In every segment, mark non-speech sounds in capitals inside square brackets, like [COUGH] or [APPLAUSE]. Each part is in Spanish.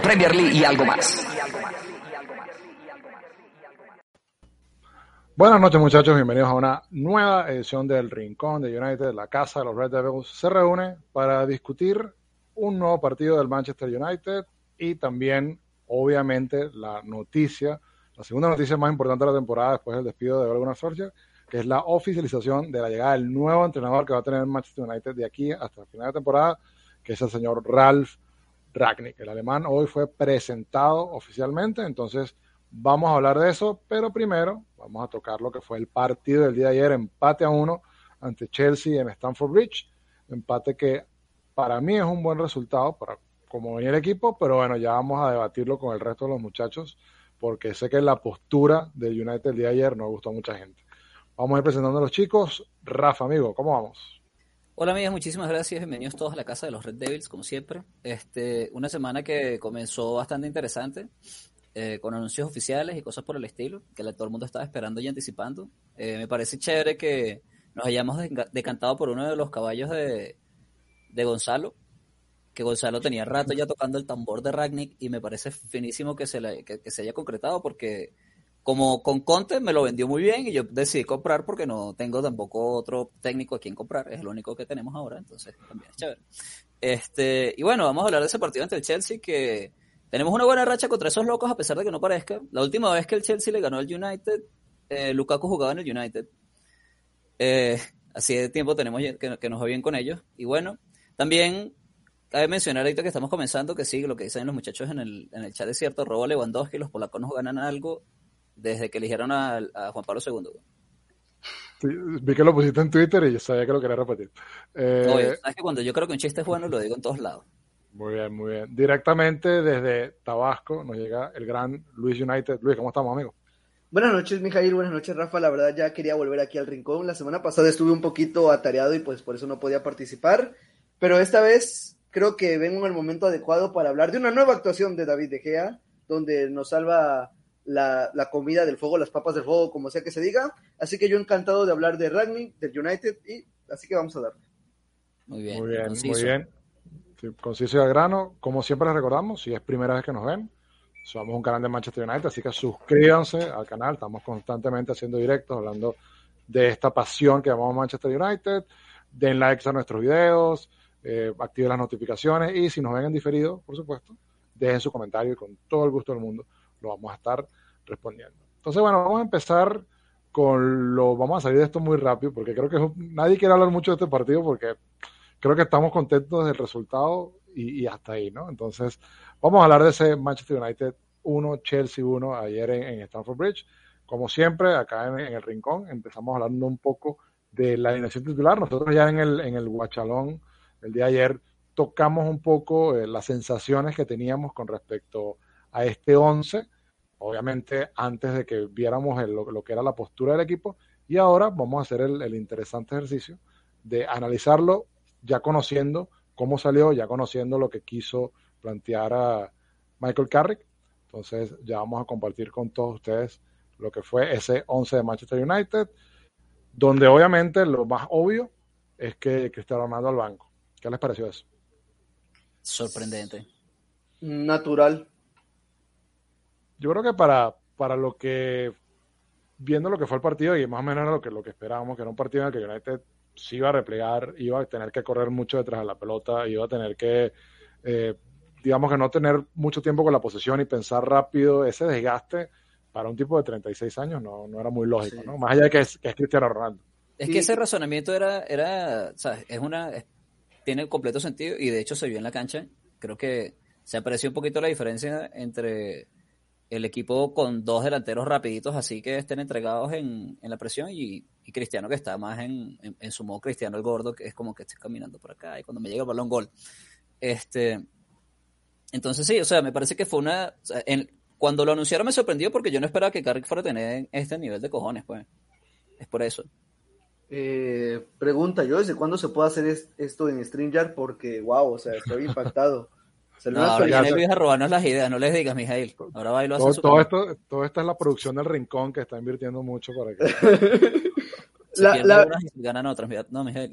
Premier League y algo más. Buenas noches muchachos, bienvenidos a una nueva edición del Rincón de United, la casa de los Red Devils se reúne para discutir un nuevo partido del Manchester United y también, obviamente, la noticia, la segunda noticia más importante de la temporada después del despido de Ole Gunnar que es la oficialización de la llegada del nuevo entrenador que va a tener el Manchester United de aquí hasta el final de temporada, que es el señor Ralf Ragnick. El alemán hoy fue presentado oficialmente, entonces vamos a hablar de eso, pero primero vamos a tocar lo que fue el partido del día de ayer, empate a uno ante Chelsea en Stamford Bridge, empate que para mí es un buen resultado para como venía el equipo, pero bueno, ya vamos a debatirlo con el resto de los muchachos, porque sé que la postura del United el día de ayer no gustó a mucha gente. Vamos a ir presentando a los chicos. Rafa, amigo, ¿cómo vamos? Hola amigas, muchísimas gracias, bienvenidos todos a la casa de los Red Devils, como siempre. Este, una semana que comenzó bastante interesante, eh, con anuncios oficiales y cosas por el estilo, que todo el mundo estaba esperando y anticipando. Eh, me parece chévere que nos hayamos deca- decantado por uno de los caballos de, de Gonzalo, que Gonzalo tenía rato ya tocando el tambor de Ragnick y me parece finísimo que se, que se haya concretado porque como con Conte me lo vendió muy bien y yo decidí comprar porque no tengo tampoco otro técnico a quien comprar, es el único que tenemos ahora, entonces también es chévere. Este, y bueno, vamos a hablar de ese partido ante el Chelsea que tenemos una buena racha contra esos locos a pesar de que no parezca. La última vez que el Chelsea le ganó al United, eh, Lukaku jugaba en el United. Eh, así de tiempo tenemos que, nos va bien con ellos. Y bueno, también cabe mencionar ahorita que estamos comenzando que sí, lo que dicen los muchachos en el, en el chat es cierto, robo Lewandowski, los polacos no ganan algo desde que eligieron a, a Juan Pablo II. Sí, vi que lo pusiste en Twitter y yo sabía que lo quería repetir. Eh, sabes que cuando yo creo que un chiste es bueno, lo digo en todos lados. Muy bien, muy bien. Directamente desde Tabasco nos llega el gran Luis United. Luis, ¿cómo estamos, amigo? Buenas noches, Mijail. Buenas noches, Rafa. La verdad ya quería volver aquí al rincón. La semana pasada estuve un poquito atareado y pues por eso no podía participar. Pero esta vez creo que vengo en el momento adecuado para hablar de una nueva actuación de David De Gea, donde nos salva la, la comida del fuego, las papas del fuego, como sea que se diga. Así que yo encantado de hablar de Ragnick, del United, y así que vamos a darle. Muy bien, Muy bien, conciso. muy bien. Sí, conciso y al grano. Como siempre les recordamos, si es primera vez que nos ven, somos un canal de Manchester United, así que suscríbanse al canal. Estamos constantemente haciendo directos, hablando de esta pasión que llamamos Manchester United. Den likes a nuestros videos, eh, activen las notificaciones y si nos ven en diferido, por supuesto, dejen su comentario y con todo el gusto del mundo lo vamos a estar respondiendo. Entonces, bueno, vamos a empezar con lo. Vamos a salir de esto muy rápido porque creo que nadie quiere hablar mucho de este partido porque creo que estamos contentos del resultado y, hasta ahí, ¿no? Entonces, vamos a hablar de ese Manchester United 1, Chelsea 1 ayer en, en Stamford Bridge. Como siempre, acá en, el rincón, empezamos hablando un poco de la alineación titular. Nosotros ya en el, en el Guachalón, el día de ayer, tocamos un poco eh, las sensaciones que teníamos con respecto a este 11, obviamente antes de que viéramos el- lo, lo que era la postura del equipo, y ahora vamos a hacer el, el interesante ejercicio de analizarlo ya conociendo cómo salió, ya conociendo lo que quiso plantear a Michael Carrick. Entonces ya vamos a compartir con todos ustedes lo que fue ese 11 de Manchester United, donde obviamente lo más obvio es que Cristiano Ronaldo al banco. ¿Qué les pareció eso? Sorprendente. Natural. Yo creo que para, para lo que, viendo lo que fue el partido y más o menos era lo que, lo que esperábamos, que era un partido en el que United sí iba a replegar, iba a tener que correr mucho detrás de la pelota, iba a tener que, eh, digamos que no tener mucho tiempo con la posesión y pensar rápido, ese desgaste para un tipo de 36 años no, no era muy lógico, ¿no? Más allá de que es, que es Cristiano Ronaldo. Es Sí. que ese razonamiento era, era, ¿sabes? Es una, es- tiene completo sentido y de hecho se vio en la cancha. Creo que se apreció un poquito la diferencia entre el equipo con dos delanteros rapiditos, así que estén entregados en, en la presión y, Cristiano que está más en, en, su modo Cristiano el gordo, que es como que esté caminando por acá y cuando me llega el balón gol. Este, entonces sí, o sea, me parece que fue una, cuando lo anunciaron me sorprendió porque yo no esperaba que Carrick fuera a tener este nivel de cojones, pues. Es por eso. Eh, pregunta yo, ¿desde cuándo se puede hacer es- esto en StreamYard? Porque, wow, o sea, estoy impactado. Salió No, una ahora viene Luis a robarnos las ideas, no les digas, Mijail. Ahora va y lo hace en Todo, su todo esto, todo esto es la producción del Rincón que está invirtiendo mucho para que... [LAUGHS] Se La- y ganan otras. No, Mijail.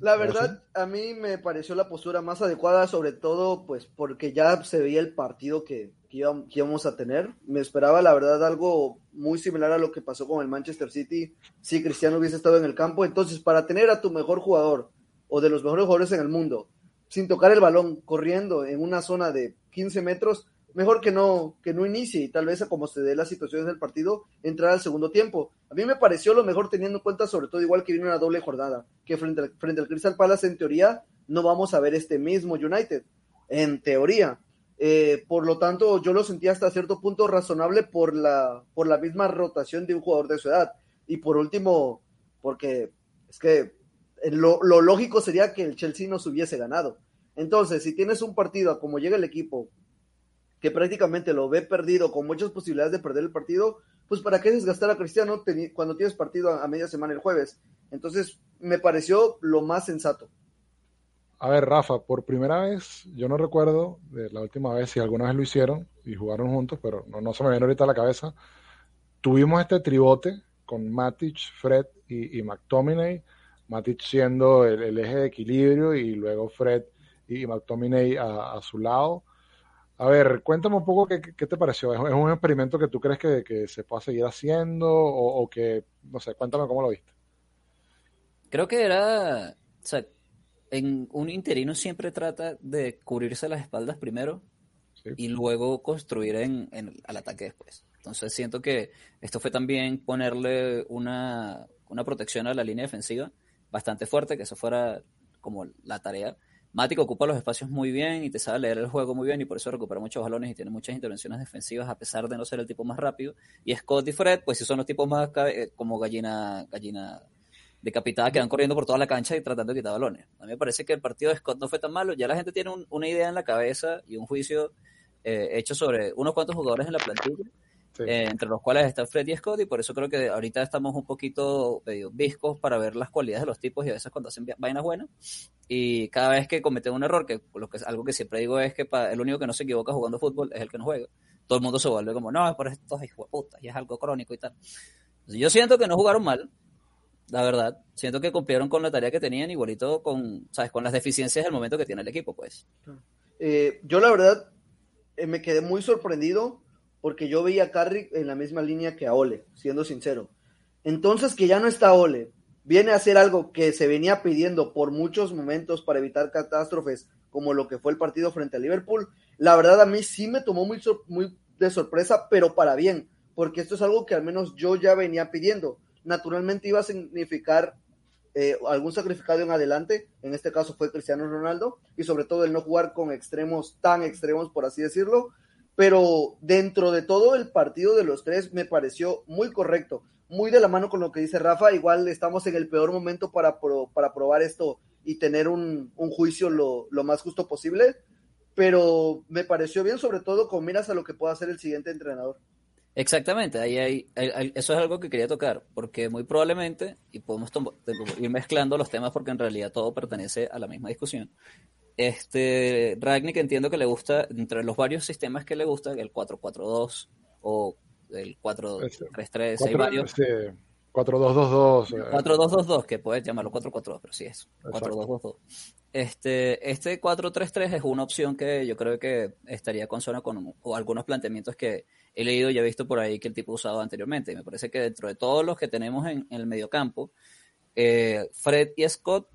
La verdad, a mí me pareció la postura más adecuada, sobre todo, pues, porque ya se veía el partido que, que íbam- que íbamos a tener. Me esperaba, la verdad, algo muy similar a lo que pasó con el Manchester City si Cristiano hubiese estado en el campo. Entonces, para tener a tu mejor jugador o de los mejores jugadores en el mundo, sin tocar el balón, corriendo en una zona de 15 metros, mejor que no, que no inicie y tal vez a como se dé las situaciones del partido, entrar al segundo tiempo. A mí me pareció lo mejor teniendo en cuenta sobre todo igual que viene una doble jornada, que frente al, frente al Crystal Palace en teoría no vamos a ver este mismo United, en teoría. Eh, por lo tanto, yo lo sentía hasta cierto punto razonable por la, por la misma rotación de un jugador de su edad. Y por último, porque es que lo, lo lógico sería que el Chelsea nos hubiese ganado. Entonces, si tienes un partido a como llega el equipo, que prácticamente lo ve perdido, con muchas posibilidades de perder el partido, pues para qué desgastar a Cristiano cuando tienes partido a, a media semana el jueves. Entonces, me pareció lo más sensato. A ver, Rafa, por primera vez, yo no recuerdo de la última vez si alguna vez lo hicieron y jugaron juntos, pero no, no se me viene ahorita a la cabeza. Tuvimos este tribote con Matic, Fred y, y McTominay, Matic siendo el, el eje de equilibrio y luego Fred y, McTominay a, a su lado. A ver, cuéntame un poco qué, te pareció. ¿Es, es un experimento que tú crees que, que se pueda seguir haciendo o, o que, no sé, cuéntame cómo lo viste? Creo que era. O sea, en un interino siempre trata de cubrirse las espaldas primero Sí. y luego construir en, en- al ataque después. Entonces siento que esto fue también ponerle una, una protección a la línea defensiva bastante fuerte, que eso fuera como la tarea. Matic ocupa los espacios muy bien y te sabe leer el juego muy bien y por eso recupera muchos balones y tiene muchas intervenciones defensivas a pesar de no ser el tipo más rápido. Y Scott y Fred, pues sí son los tipos más eh, como gallina, gallina decapitada que van corriendo por toda la cancha y tratando de quitar balones. A mí me parece que el partido de Scott no fue tan malo. Ya la gente tiene un- una idea en la cabeza y un juicio eh, hecho sobre unos cuantos jugadores en la plantilla, Sí. eh, entre los cuales está Fred y Scott, y por eso creo que ahorita estamos un poquito medio viscos para ver las cualidades de los tipos y a veces cuando hacen vainas buenas. Y cada vez que cometen un error, que lo que algo que siempre digo es que pa- el único que no se equivoca jugando fútbol es el que no juega. Todo el mundo se vuelve como, no, es por estos hijos de puta, y es algo crónico y tal. Entonces, yo siento que no jugaron mal, la verdad. Siento que cumplieron con la tarea que tenían, igualito con, ¿sabes? con las deficiencias del momento que tiene el equipo, pues. Eh, yo la verdad eh, me quedé muy sorprendido porque yo veía a Carrick en la misma línea que a Ole, siendo sincero. Entonces que ya no está Ole, viene a hacer algo que se venía pidiendo por muchos momentos para evitar catástrofes como lo que fue el partido frente a Liverpool. La verdad a mí sí me tomó muy, de sorpresa, pero para bien, porque esto es algo que al menos yo ya venía pidiendo. Naturalmente iba a significar eh, algún sacrificado en adelante, en este caso fue Cristiano Ronaldo, y sobre todo el no jugar con extremos tan extremos, por así decirlo, pero dentro de todo el partido de los tres me pareció muy correcto, muy de la mano con lo que dice Rafa, igual estamos en el peor momento para, para probar esto y tener un, un juicio lo, lo más justo posible, pero me pareció bien sobre todo con miras a lo que pueda hacer el siguiente entrenador. Exactamente, ahí hay, eso es algo que quería tocar, porque muy probablemente, y podemos ir mezclando los temas porque en realidad todo pertenece a la misma discusión. Este, Ragnick entiendo que le gusta, entre los varios sistemas que le gusta, el 4-4-2 o el 4-3-3, hay varios. 4-2-2-2. eh, 4-2-2-2, que puedes llamarlo 4-4-2, pero sí es Exacto. 4-2-2-2. Este, este 4-3-3 es una opción que yo creo que estaría consona con o algunos planteamientos que he leído y he visto por ahí que el tipo usado anteriormente. Y me parece que dentro de todos los que tenemos en, en el mediocampo, eh, Fred y Scott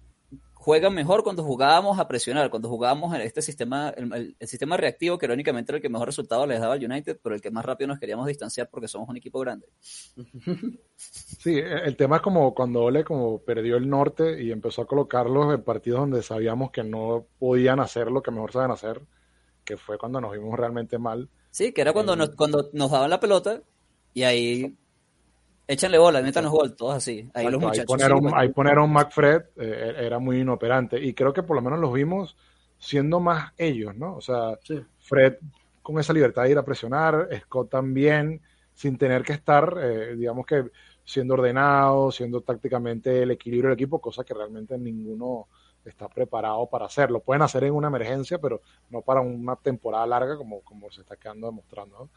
juegan mejor cuando jugábamos a presionar, cuando jugábamos en este sistema, el, el- el sistema reactivo, que irónicamente era el que mejor resultado les daba al United, pero el que más rápido nos queríamos distanciar porque somos un equipo grande. [LAUGHS] Sí, e- el tema es como cuando Ole como perdió el norte y empezó a colocarlos en partidos donde sabíamos que no podían hacer lo que mejor saben hacer, que fue cuando nos vimos realmente mal. Sí, que era cuando Eh, nos, cuando nos daban la pelota y ahí échanle bola, métanos gol, todos así. Ahí los muchachos. poner, sí, ahí poner a un McFred eh, era muy inoperante y creo que por lo menos los vimos siendo más ellos, ¿no? O sea, Sí. Fred con esa libertad de ir a presionar, Scott también, sin tener que estar, eh, digamos que siendo ordenado, siendo tácticamente el equilibrio del equipo, cosa que realmente ninguno está preparado para hacerlo. Pueden hacer en una emergencia, pero no para una temporada larga como, como se está quedando demostrando. ¿no?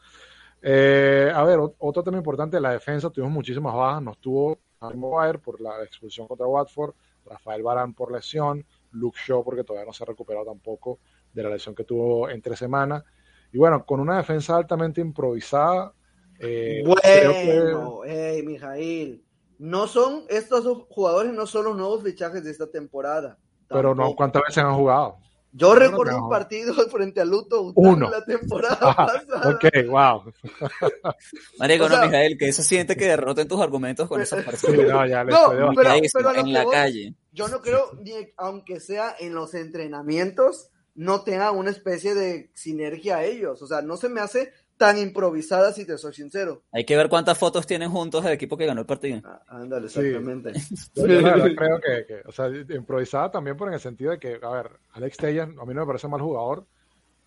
Eh, a ver, ot- otro tema importante, la defensa, tuvimos muchísimas bajas, nos tuvo Harry Maguire por la expulsión contra Watford, Rafael Barán por lesión, Luke Shaw porque todavía no se ha recuperado tampoco de la lesión que tuvo entre semanas. Y bueno, con una defensa altamente improvisada, eh, creo que- Bueno, hey, Mijail. No son, estos dos jugadores no son los nuevos fichajes de esta temporada. pero no. ¿cuántas veces han jugado? Yo no, recuerdo no. un partido [LAUGHS] frente a Luto Uno. la temporada Ah, pasada. ok, wow. [LAUGHS] Marico, o no, Mijael, que se siente que derroten tus argumentos con esas [LAUGHS] Sí, partidas. no, ya le No, pero- en la calle. Yo no creo, ni aunque sea en los entrenamientos, no tenga una especie de sinergia a ellos. O sea, no se me hace tan improvisada si te soy sincero. Hay que ver cuántas fotos tienen juntos el equipo que ganó el partido. Ah, ándale, Sí. exactamente. Yo, yo la verdad [LAUGHS] creo que, que, o sea, improvisada también por en el sentido de que, a ver, Alex Tellez a mí no me parece mal jugador,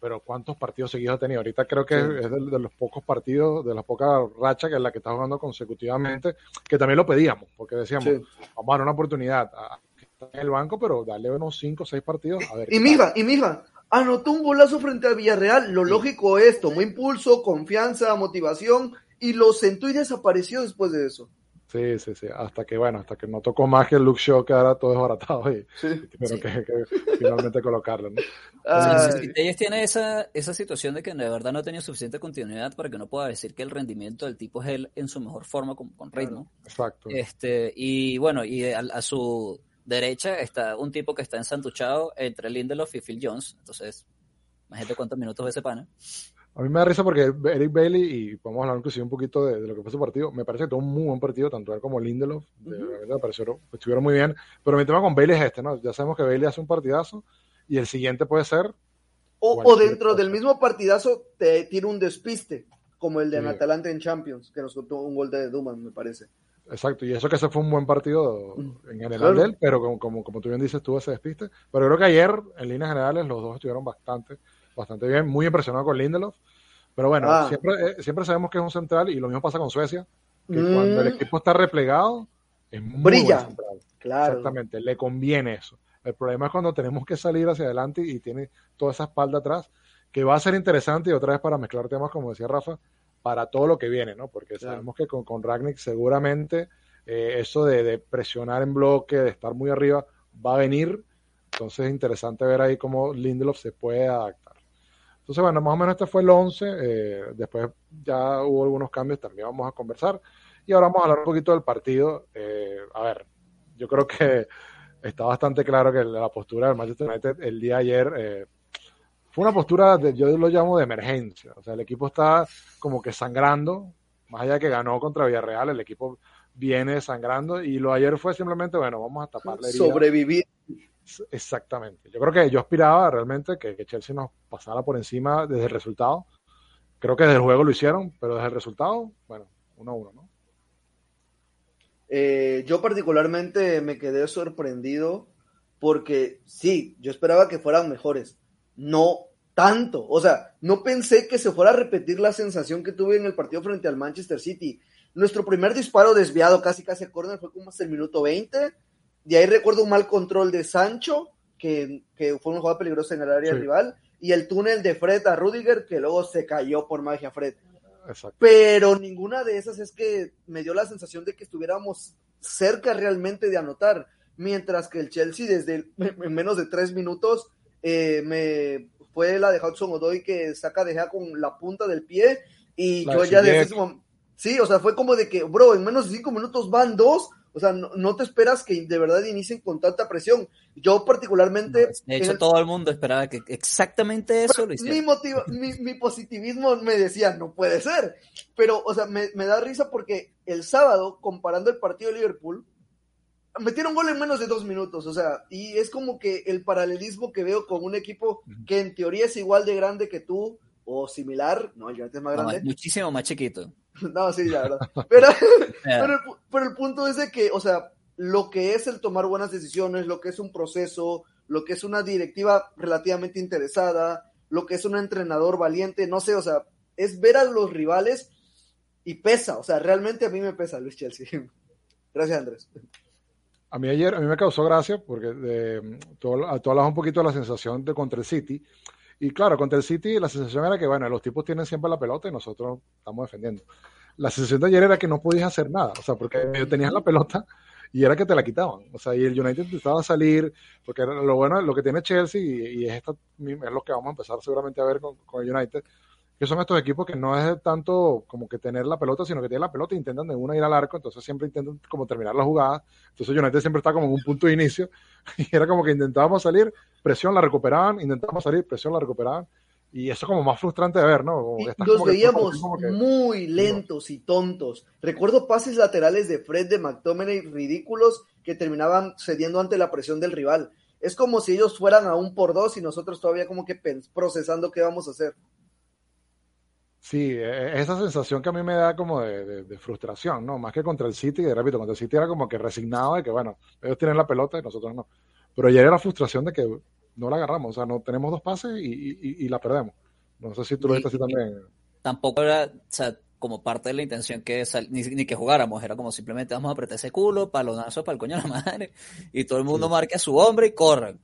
pero ¿cuántos partidos seguidos ha tenido? Ahorita creo que Sí. es de, de los pocos partidos, de las pocas rachas que es la que está jugando consecutivamente, que también lo pedíamos, porque decíamos, Sí. vamos a dar una oportunidad a, que está en el banco, pero darle unos 5 o 6 partidos a ver. Y mija, y mija, anotó un golazo frente a Villarreal. Lo lógico es, tomó impulso, confianza, motivación y lo sentó y desapareció después de eso. Sí, sí, sí, hasta que, bueno, hasta que no tocó más que el Luke Shaw quedara todo desbaratado y, Sí. y tuvieron Sí. que, que finalmente colocarlo, ¿no? Sí, sí, sí. Ellos tienen esa, esa situación de que de verdad no ha tenido suficiente continuidad para que no pueda decir que el rendimiento del tipo es él en su mejor forma con, con ritmo. Exacto. Este, y bueno, y a, a su derecha está un tipo que está ensantuchado entre Lindelof y Phil Jones. Entonces, imagínate cuántos minutos ve ese pana. A mí me da risa porque Eric Bailey, y podemos hablar inclusive un poquito de, de lo que fue su partido, me parece que tuvo un muy buen partido, tanto él como Lindelof, de, Ujú. verdad me parecieron, estuvieron muy bien, pero mi tema con Bailey es este, ¿no? Ya sabemos que Bailey hace un partidazo y el siguiente puede ser, O, o dentro cosa. del mismo partidazo te tira un despiste, como el de Sí. Atalanta en Champions, que nos contó un gol de Duman, me parece. Exacto, y eso que ese fue un buen partido Mm, en general claro. de él, pero como, como, como tú bien dices, tuvo ese despiste, pero creo que ayer, en líneas generales, los dos estuvieron bastante, bastante bien, muy impresionado con Lindelof, pero bueno, Ah. siempre, eh, siempre sabemos que es un central y lo mismo pasa con Suecia, que Mm. cuando el equipo está replegado, es muy Brilla. central. Claro. Exactamente, le conviene eso. El problema es cuando tenemos que salir hacia adelante y tiene toda esa espalda atrás, que va a ser interesante y otra vez para mezclar temas, como decía Rafa, para todo lo que viene, ¿no? Porque Claro. sabemos que con, con Ragnick seguramente eh, eso de, de presionar en bloque, de estar muy arriba, va a venir. Entonces es interesante ver ahí cómo Lindelof se puede adaptar. Entonces, bueno, más o menos este fue el 11. eh, después ya hubo algunos cambios, también vamos a conversar. Y ahora vamos a hablar un poquito del partido. Eh, a ver, yo creo que [LAUGHS] está bastante claro que la postura del Manchester United el día de ayer fue una postura, de, yo lo llamo de emergencia. O sea, el equipo está como que sangrando, más allá de que ganó contra Villarreal, el equipo viene sangrando y lo ayer fue simplemente, bueno, vamos a tapar la herida. Sobrevivir. Exactamente. Yo creo que yo aspiraba realmente que, que Chelsea nos pasara por encima desde el resultado. Creo que desde el juego lo hicieron, pero desde el resultado, bueno, uno a uno, ¿no? Eh, yo particularmente me quedé sorprendido porque sí, yo esperaba que fueran mejores, no tanto, o sea, no pensé que se fuera a repetir la sensación que tuve en el partido frente al Manchester City. Nuestro primer disparo desviado casi casi a córner fue como hasta el minuto 20, de ahí recuerdo un mal control de Sancho, que, que fue una jugada peligrosa en el área Sí. rival, y el túnel de Fred a Rudiger, que luego se cayó por magia Fred Exacto. pero ninguna de esas es que me dio la sensación de que estuviéramos cerca realmente de anotar, mientras que el Chelsea desde el- en menos de tres minutos eh, me fue la de Hudson Odoi que saca de Gea con la punta del pie y La yo de ya desde Ziyech. ese momento, sí, o sea, fue como de que, bro, en menos de cinco minutos van dos, O sea, no, no te esperas que de verdad inicien con tanta presión. Yo particularmente... De en hecho, el- todo el mundo esperaba que exactamente eso lo mi, hiciera. motiva- mi, mi positivismo me decía, no puede ser. Pero, o sea, me, me da risa porque el sábado, comparando el partido de Liverpool, metieron gol en menos de dos minutos. O sea, y es como que el paralelismo que veo con un equipo que en teoría es igual de grande que tú o similar. No, el United es más No, grande. es muchísimo más chiquito. [LAUGHS] No, sí, la verdad. Pero, [LAUGHS] pero, el, pero el punto es de que, o sea, lo que es el tomar buenas decisiones, lo que es un proceso, lo que es una directiva relativamente interesada, lo que es un entrenador valiente, no sé, o sea, es ver a los rivales y pesa, o sea, realmente a mí me pesa Luis Chelsea. [LAUGHS] Gracias, Andrés. A mí ayer, a mí me causó gracia porque de, tú, tú hablabas un poquito de la sensación de contra el City. Y claro, contra el City la sensación era que, bueno, los tipos tienen siempre la pelota y nosotros estamos defendiendo. La sensación de ayer era que no podías hacer nada, o sea, porque tenías la pelota y era que te la quitaban. O sea, y el United intentaba salir, porque lo bueno, lo que tiene Chelsea, y, y es, esta, es lo que vamos a empezar seguramente a ver con, con el United, que son estos equipos que no es tanto como que tener la pelota, sino que tienen la pelota e intentan de una ir al arco, entonces siempre intentan como terminar la jugada. Entonces United siempre está como en un punto de inicio [LAUGHS] y era como que intentábamos salir, presión la recuperaban, intentábamos salir, presión la recuperaban y eso como más frustrante de ver, ¿no? Que estás los como que- veíamos como que- muy lentos y tontos. Recuerdo pases laterales de Fred de McTominay ridículos que terminaban cediendo ante la presión del rival. Es como si ellos fueran a un por dos y nosotros todavía como que procesando qué vamos a hacer. Sí, eh, esa sensación que a mí me da como de, de- de frustración, ¿no? Más que contra el City, que repito, contra el City era como que resignado de que, bueno, ellos tienen la pelota y nosotros no. Pero ayer era frustración de que no la agarramos, o sea, no tenemos dos pases y, y- y- y la perdemos. No sé si tú lo Y- viste así también. tampoco era, o sea, como parte de la intención que sal- ni, ni que jugáramos, era como simplemente vamos a apretar ese culo, palonazo para el coño de la madre, y todo el mundo marque a su hombre y corran.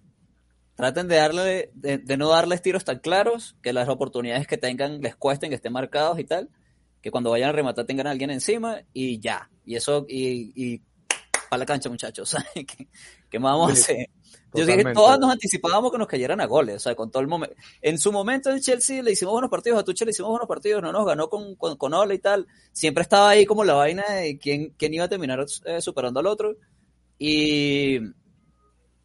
Traten de darle, de, de no darles tiros tan claros, que las oportunidades que tengan les cuesten, que estén marcados y tal, que cuando vayan a rematar tengan a alguien encima y ya. Y eso, y, y para la cancha, muchachos. [LAUGHS] ¿Qué, qué más vamos a hacer? Yo dije, totalmente. todos nos anticipábamos que nos cayeran a goles, o sea, con todo el momento. En su momento en Chelsea le hicimos buenos partidos, a Tuchel le hicimos buenos partidos, no nos ganó con, con, con Ola y tal. Siempre estaba ahí como la vaina de quién, quién iba a terminar eh, superando al otro. Y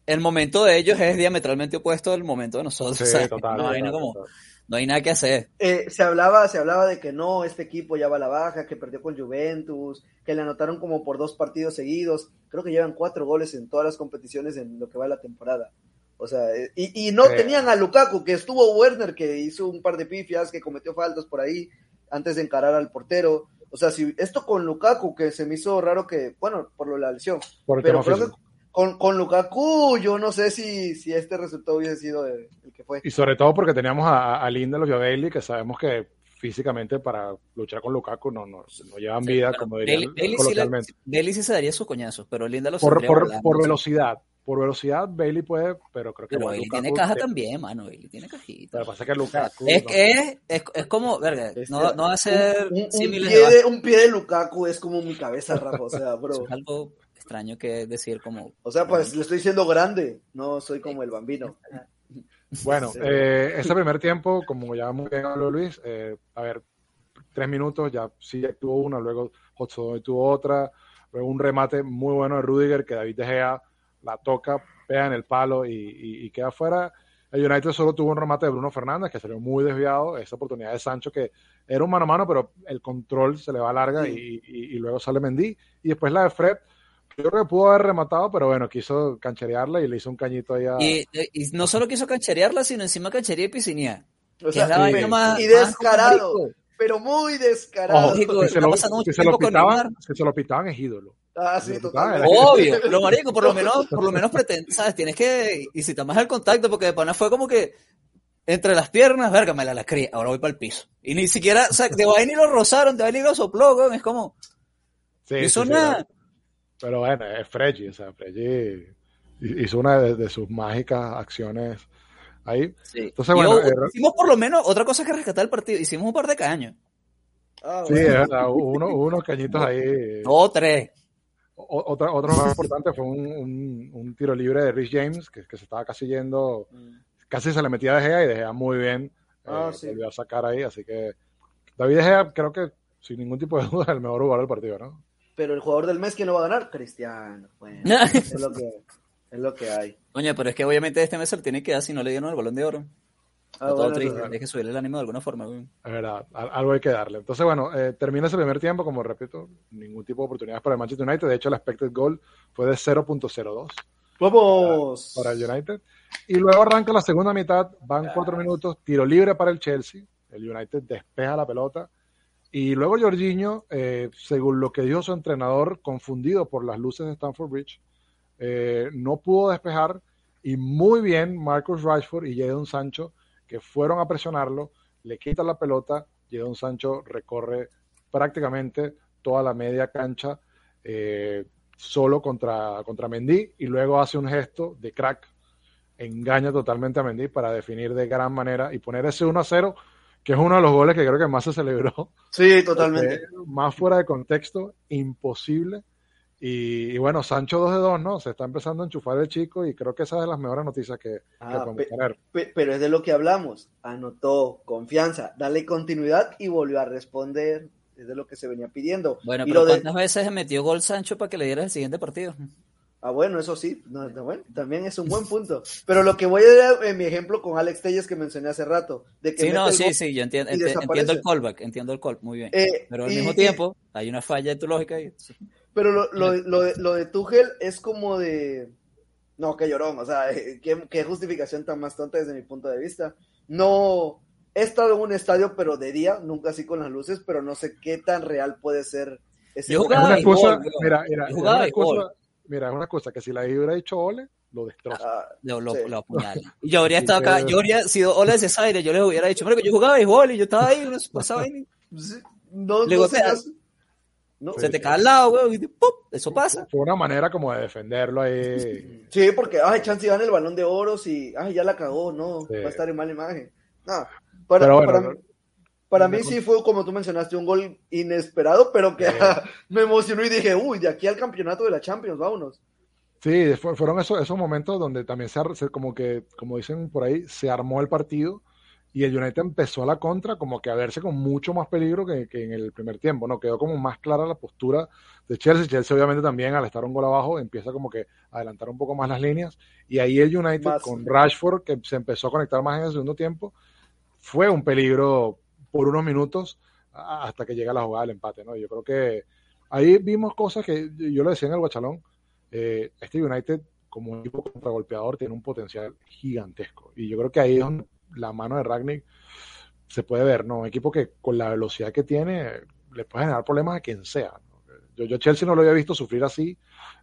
el momento de ellos es diametralmente opuesto al momento de nosotros. Sí, [LAUGHS] o sea, total, una vaina total, como, total. no hay nada que hacer. Eh, se hablaba, se hablaba de que no, este equipo ya va a la baja, que perdió con Juventus, que le anotaron como por dos partidos seguidos. Creo que llevan cuatro goles en todas las competiciones en lo que va de la temporada. O sea, eh, y, y no Sí. tenían a Lukaku, que estuvo Werner, que hizo un par de pifias, que cometió faltas por ahí antes de encarar al portero. O sea, si esto con Lukaku, que se me hizo raro que, bueno, por lo de la lesión, Por pero creo que. Con, con Lukaku yo no sé si, si este resultado hubiese sido el, el que fue. Y sobre todo porque teníamos a, a Lindelof y a Bailey, que sabemos que físicamente para luchar con Lukaku no, no, no llevan Sí, vida, como dirían Bailey, Bailey sí le- coloquialmente. Bailey sí se daría sus coñazos, pero Linda lo Por, por, volando, por velocidad, por velocidad Bailey puede, pero creo que Pero Bailey Lukaku tiene caja te- también, mano. Bailey tiene cajita. Lo que pasa es que Lukaku... es, no. es, es, es como, verga, no, no va a ser un, un- un símiles pie de un pie de Lukaku es como mi cabeza, Rafa. O sea, bro. Es algo extraño que decir como... O sea, pues le estoy diciendo grande. No soy como el bambino. [LAUGHS] Bueno, Sí. eh, ese primer tiempo, como ya muy bien habló Luis, eh, a ver, tres minutos, ya sí tuvo una, luego Hudson tuvo otra, luego un remate muy bueno de Rudiger que David De Gea la toca, pega en el palo y, y- y queda fuera. El United solo tuvo un remate de Bruno Fernández que salió muy desviado, esa oportunidad de Sancho que era un mano a mano, pero el control se le va larga Sí. y, y- y luego sale Mendy. Y después la de Fred, yo creo que pudo haber rematado, pero bueno, quiso cancherearla y le hizo un cañito ahí a... Y, y no solo quiso cancherearla, sino encima canchería y piscinía. O sea, sí. más... y descarado. Pero muy descarado. Ojo, si, se lo, si se lo tiempo con pitaban, si se lo pitaban es ídolo. Ah, sí, pitaban, Obvio, lo marico, por lo menos, por lo menos pretende, sabes, tienes que, y si tomas el contacto, porque de pana fue como que entre las piernas, verga, me la la cría, ahora voy para el piso. Y ni siquiera, o sea, de vaina ni lo rozaron, de vaina ni lo sopló, es como, Sí, no sí, hizo sí, nada. Pero bueno, es Freggi, o sea, Freggi hizo una de, de sus mágicas acciones ahí. Sí. Entonces, bueno, eh, hicimos por lo menos otra cosa que rescatar el partido, hicimos un par de caños, Ah, Sí, bueno. es verdad, uno, unos cañitos ahí. o tres. O- Otra, otro más importante fue un, un- un tiro libre de Rich James, que, que se estaba casi yendo, casi se le metía de Gea y de Gea muy bien. Ah, eh, sí. volvió a sacar ahí, así que David De Gea creo que sin ningún tipo de duda es el mejor jugador del partido, ¿no? Pero el jugador del mes, ¿quién lo va a ganar? Cristiano. Bueno, [LAUGHS] es lo que, es lo que hay. Coño, pero es que obviamente este mes se lo tiene que dar si no le dieron el balón de oro. Ah, Está todo bueno, triste, hay que subirle el ánimo de alguna forma. güey. Es verdad, al- algo hay que darle. Entonces, bueno, eh, termina ese primer tiempo, como repito, ningún tipo de oportunidades para el Manchester United. De hecho, el expected goal fue de 0.02 ¡Vamos! para el United. Y luego arranca la segunda mitad, van cuatro minutos, tiro libre para el Chelsea. El United despeja la pelota. Y luego Jorginho, eh, según lo que dijo su entrenador, confundido por las luces de Stamford Bridge, eh, no pudo despejar. Y muy bien, Marcus Rashford y Jadon Sancho, que fueron a presionarlo, le quitan la pelota. Jadon Sancho recorre prácticamente toda la media cancha eh, solo contra, contra Mendy y luego hace un gesto de crack engaña totalmente a Mendy para definir de gran manera y poner ese 1 a 0, que es uno de los goles que creo que más se celebró. Sí, [LAUGHS] totalmente. Eh, más fuera de contexto, imposible. Y, y bueno, Sancho 2 de 2, ¿no? Se está empezando a enchufar el chico y creo que esa es de las mejores noticias que, que Ah, podemos pe- tener. Pe- Pero es de lo que hablamos. Anotó confianza, dale continuidad y volvió a responder. Es de lo que se venía pidiendo. Bueno, y pero lo de- ¿cuántas veces metió gol Sancho para que le diera el siguiente partido? Ah, bueno, eso sí. No, no, bueno, también es un buen punto. Pero lo que voy a dar en mi ejemplo con Alex Telles que mencioné hace rato. De que Sí, no, sí, sí, yo entiendo, desaparece. entiendo el callback, entiendo el call, muy bien. Eh, pero al y- mismo tiempo, hay una falla de tu lógica y Pero lo, lo, lo, de, lo de Tuchel es como de. No, qué llorón. O sea, eh, qué, qué justificación tan más tonta desde mi punto de vista. No. He estado en un estadio, pero de día, nunca así con las luces, pero no sé qué tan real puede ser ese Yo jugaba una weón. mira, mira, Yo jugaba una béisbol. Mira, es una cosa que si la hubiera dicho Ole, lo destroza. Ah, lo, lo, sí. lo [LAUGHS] apuñala. Y yo habría estado acá, pero- yo habría sido hola de Cesaire, yo les hubiera dicho, "Marico, yo jugaba béisbol y yo estaba ahí, no se pasaba ahí, [LAUGHS] no, Le no sé, no- se te cae al lado, güey, y ¡pum! eso pasa. Fue una manera como de defenderlo ahí. [LAUGHS] Sí, porque, ay, chance gana el balón de oro si, ay, ya la cagó, no, Sí. va a estar en mala imagen. No, para, Pero bueno, para, para mí sí fue, como tú mencionaste, un gol inesperado, pero que [LAUGHS] me emocionó y dije, uy, de aquí al campeonato de la Champions, vámonos. Sí, fue- fueron esos, esos momentos donde también se, se- como que, como dicen por ahí, se armó el partido y el United empezó a la contra como que a verse con mucho más peligro que, que en el primer tiempo, ¿no? Quedó como más clara la postura de Chelsea. Chelsea obviamente también al estar un gol abajo empieza como que a adelantar un poco más las líneas y ahí el United Más. con Rashford que se empezó a conectar más en el segundo tiempo fue un peligro por unos minutos hasta que llega la jugada del empate, ¿no? Yo creo que ahí vimos cosas que yo lo decía en el Guachalón, eh, este United como equipo contragolpeador tiene un potencial gigantesco. Y yo creo que ahí es donde la mano de Ragnick se puede ver, ¿no? Un equipo que con la velocidad que tiene le puede generar problemas a quien sea. ¿no? Yo, yo Chelsea no lo había visto sufrir así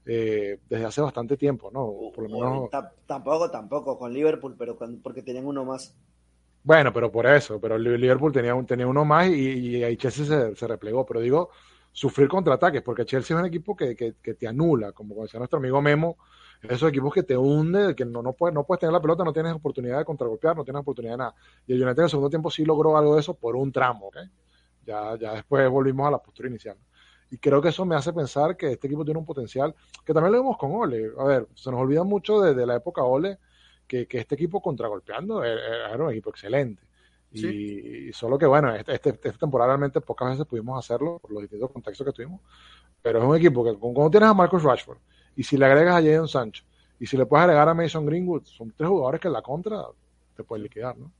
eh, desde hace bastante tiempo, ¿no? Por lo menos, Tam- Tampoco, tampoco, con Liverpool, pero con- porque tenían uno más. Bueno, pero por eso, pero Liverpool tenía, un, tenía uno más y, y ahí Chelsea se, se replegó, pero digo, sufrir contraataques, porque Chelsea es un equipo que, que, que te anula, como decía nuestro amigo Memo, esos equipos que te hunde, que no, no, puedes, no puedes tener la pelota, no tienes oportunidad de contragolpear, no tienes oportunidad de nada. Y el United en el segundo tiempo sí logró algo de eso por un tramo, ¿ok? Ya, ya después volvimos a la postura inicial. Y creo que eso me hace pensar que este equipo tiene un potencial, que también lo vemos con Ole. A ver, se nos olvida mucho de, de la época Ole, que, que este equipo contragolpeando era, era un equipo excelente. Y, y solo que, bueno, este, este, esta temporada realmente pocas veces pudimos hacerlo por los distintos contextos que tuvimos. Pero es un equipo que, cuando tienes a Marcus Rashford, y si le agregas a Jadon Sancho, y si le puedes agregar a Mason Greenwood, son tres jugadores que en la contra te pueden liquidar, ¿no?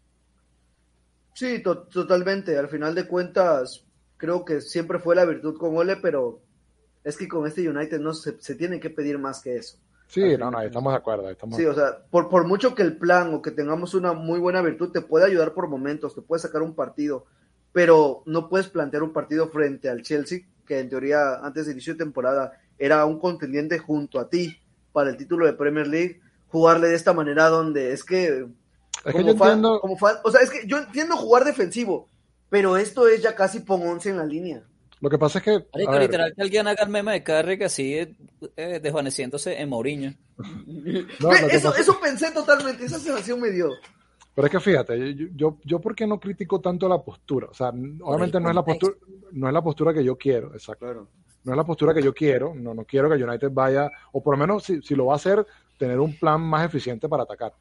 Sí, to- totalmente. Al final de cuentas, creo que siempre fue la virtud con Ole, pero es que con este United no se, se tiene que pedir más que eso. Sí, no, no, estamos de acuerdo. Estamos Sí, o sea, por, por mucho que el plan o que tengamos una muy buena virtud te puede ayudar por momentos, te puede sacar un partido, pero no puedes plantear un partido frente al Chelsea, que en teoría antes de inicio de temporada era un contendiente junto a ti para el título de Premier League, jugarle de esta manera donde es que es que como yo fan- entiendo, como fan- o sea, es que yo entiendo jugar defensivo, pero esto es ya casi pon 11 en la línea. Lo que pasa es que, Marico, a ver, literal, que alguien haga el meme de Carrick así, eh, eh, desvaneciéndose en Mourinho. [LAUGHS] no, eso, pasa- eso pensé totalmente, esa sensación me dio. Pero es que fíjate, yo, yo, yo por qué no critico tanto la postura. O sea, obviamente no es la postura, no es la postura que yo quiero, exacto. Claro. No es la postura que yo quiero. No, no quiero que United vaya, o por lo menos si, si lo va a hacer, tener un plan más eficiente para atacar.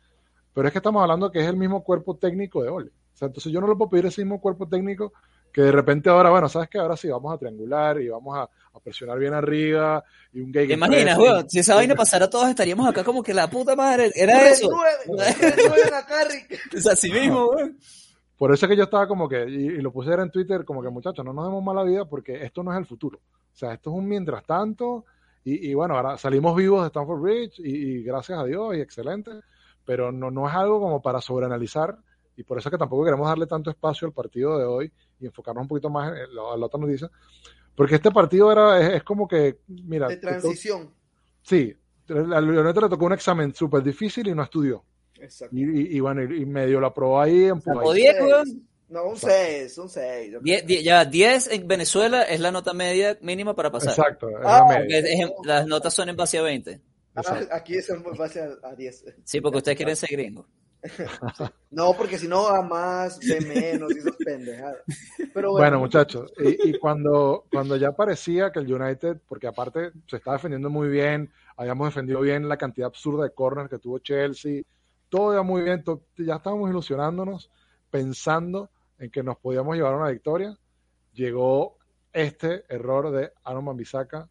Pero es que estamos hablando que es el mismo cuerpo técnico de Ole. O sea, entonces yo no le puedo pedir ese mismo cuerpo técnico que de repente ahora, bueno, ¿sabes qué? Ahora sí vamos a triangular y vamos a, a presionar bien arriba y un gay ¿Te imaginas, weón? Si esa vaina pasara todos estaríamos acá como que la puta madre. Era eso. [LAUGHS] Es así mismo, weón. Por eso es que yo estaba como que, y, y lo puse en Twitter, como que muchachos, no nos demos mala vida porque esto no es el futuro. O sea, esto es un mientras tanto. Y, y bueno, ahora salimos vivos de Stanford Bridge y, y gracias a Dios y excelente. Pero no, no es algo como para sobreanalizar. Y por eso es que tampoco queremos darle tanto espacio al partido de hoy y enfocarnos un poquito más en la, la otra noticia. Porque este partido era, es, es como que, mira, De transición. sí, al Leonete le tocó un examen súper difícil y no estudió. Exacto. Y, y- y bueno, y, y medio lo aprobó ahí. empujó ahí. O 10, weón. No, un 6, un 6. Die- die- ya, 10 en Venezuela es la nota media mínima para pasar. Exacto, es Ah, la Porque media. es en- las notas son en base a 20. aquí es en base a, a 10. Sí, porque ustedes quieren ser gringos. [LAUGHS] No, porque si no, a más, de menos, y esas pendejadas. Pero bueno, Bueno, muchachos, y, cuando, cuando ya parecía que el United, porque aparte se estaba defendiendo muy bien, habíamos defendido bien la cantidad absurda de corners que tuvo Chelsea, todo iba muy bien, to- ya estábamos ilusionándonos, pensando en que nos podíamos llevar una victoria, llegó este error de Aaron Mambisaka,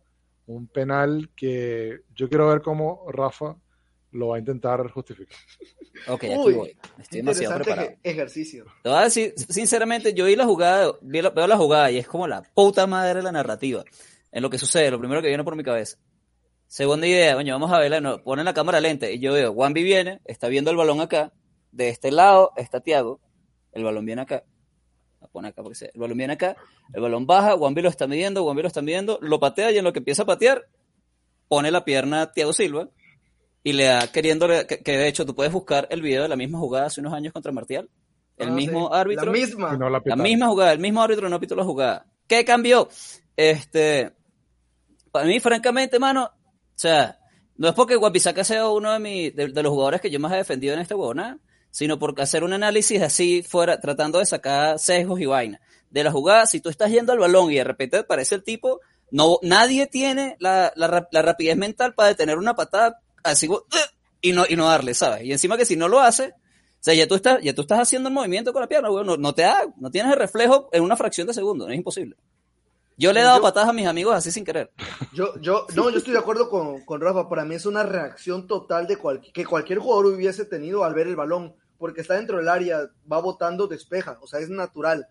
un penal que yo quiero ver cómo Rafa lo va a intentar justificar. Ok, aquí Uy, voy. Estoy demasiado preparado. ej- ejercicio. Te voy a decir, sinceramente, yo vi la jugada, vi la- veo la jugada y es como la puta madre de la narrativa. En lo que sucede, lo primero que viene por mi cabeza. Segunda idea, coño, vamos a verla, no, ponen la cámara lente y yo veo, Juanvi viene, está viendo el balón acá, de este lado está Tiago, el balón viene acá, la pone acá porque se- el balón viene acá, el balón baja, Juanvi lo está midiendo, Juanvi lo está midiendo, lo patea y en lo que empieza a patear, pone la pierna a Tiago Silva y le da queriendo, que, que de hecho tú puedes buscar el video de la misma jugada hace unos años contra Martial, el Ah, mismo sí. árbitro. La misma. No la misma jugada, el mismo árbitro no pitó la jugada. ¿Qué cambió? Este, para mí, francamente, mano, o sea, no es porque Guapisaca sea uno de, mi, de, de los jugadores que yo más he defendido en esta huevona, sino porque hacer un análisis así fuera, tratando de sacar sesgos y vaina. De la jugada, si tú estás yendo al balón y de repente aparece el tipo, no, nadie tiene la, la, la rapidez mental para detener una patada así y no, y no darle, ¿sabes? Y encima que si no lo hace, o sea, ya tú estás, ya tú estás haciendo el movimiento con la pierna, güey, no, no te da, no tienes el reflejo en una fracción de segundo, es imposible. Yo le he dado Yo- patadas a mis amigos así sin querer. Yo, yo, no, yo estoy de acuerdo con, con Rafa. Para mí es una reacción total de cual- que cualquier jugador hubiese tenido al ver el balón, porque está dentro del área, va botando, despeja, o sea, es natural.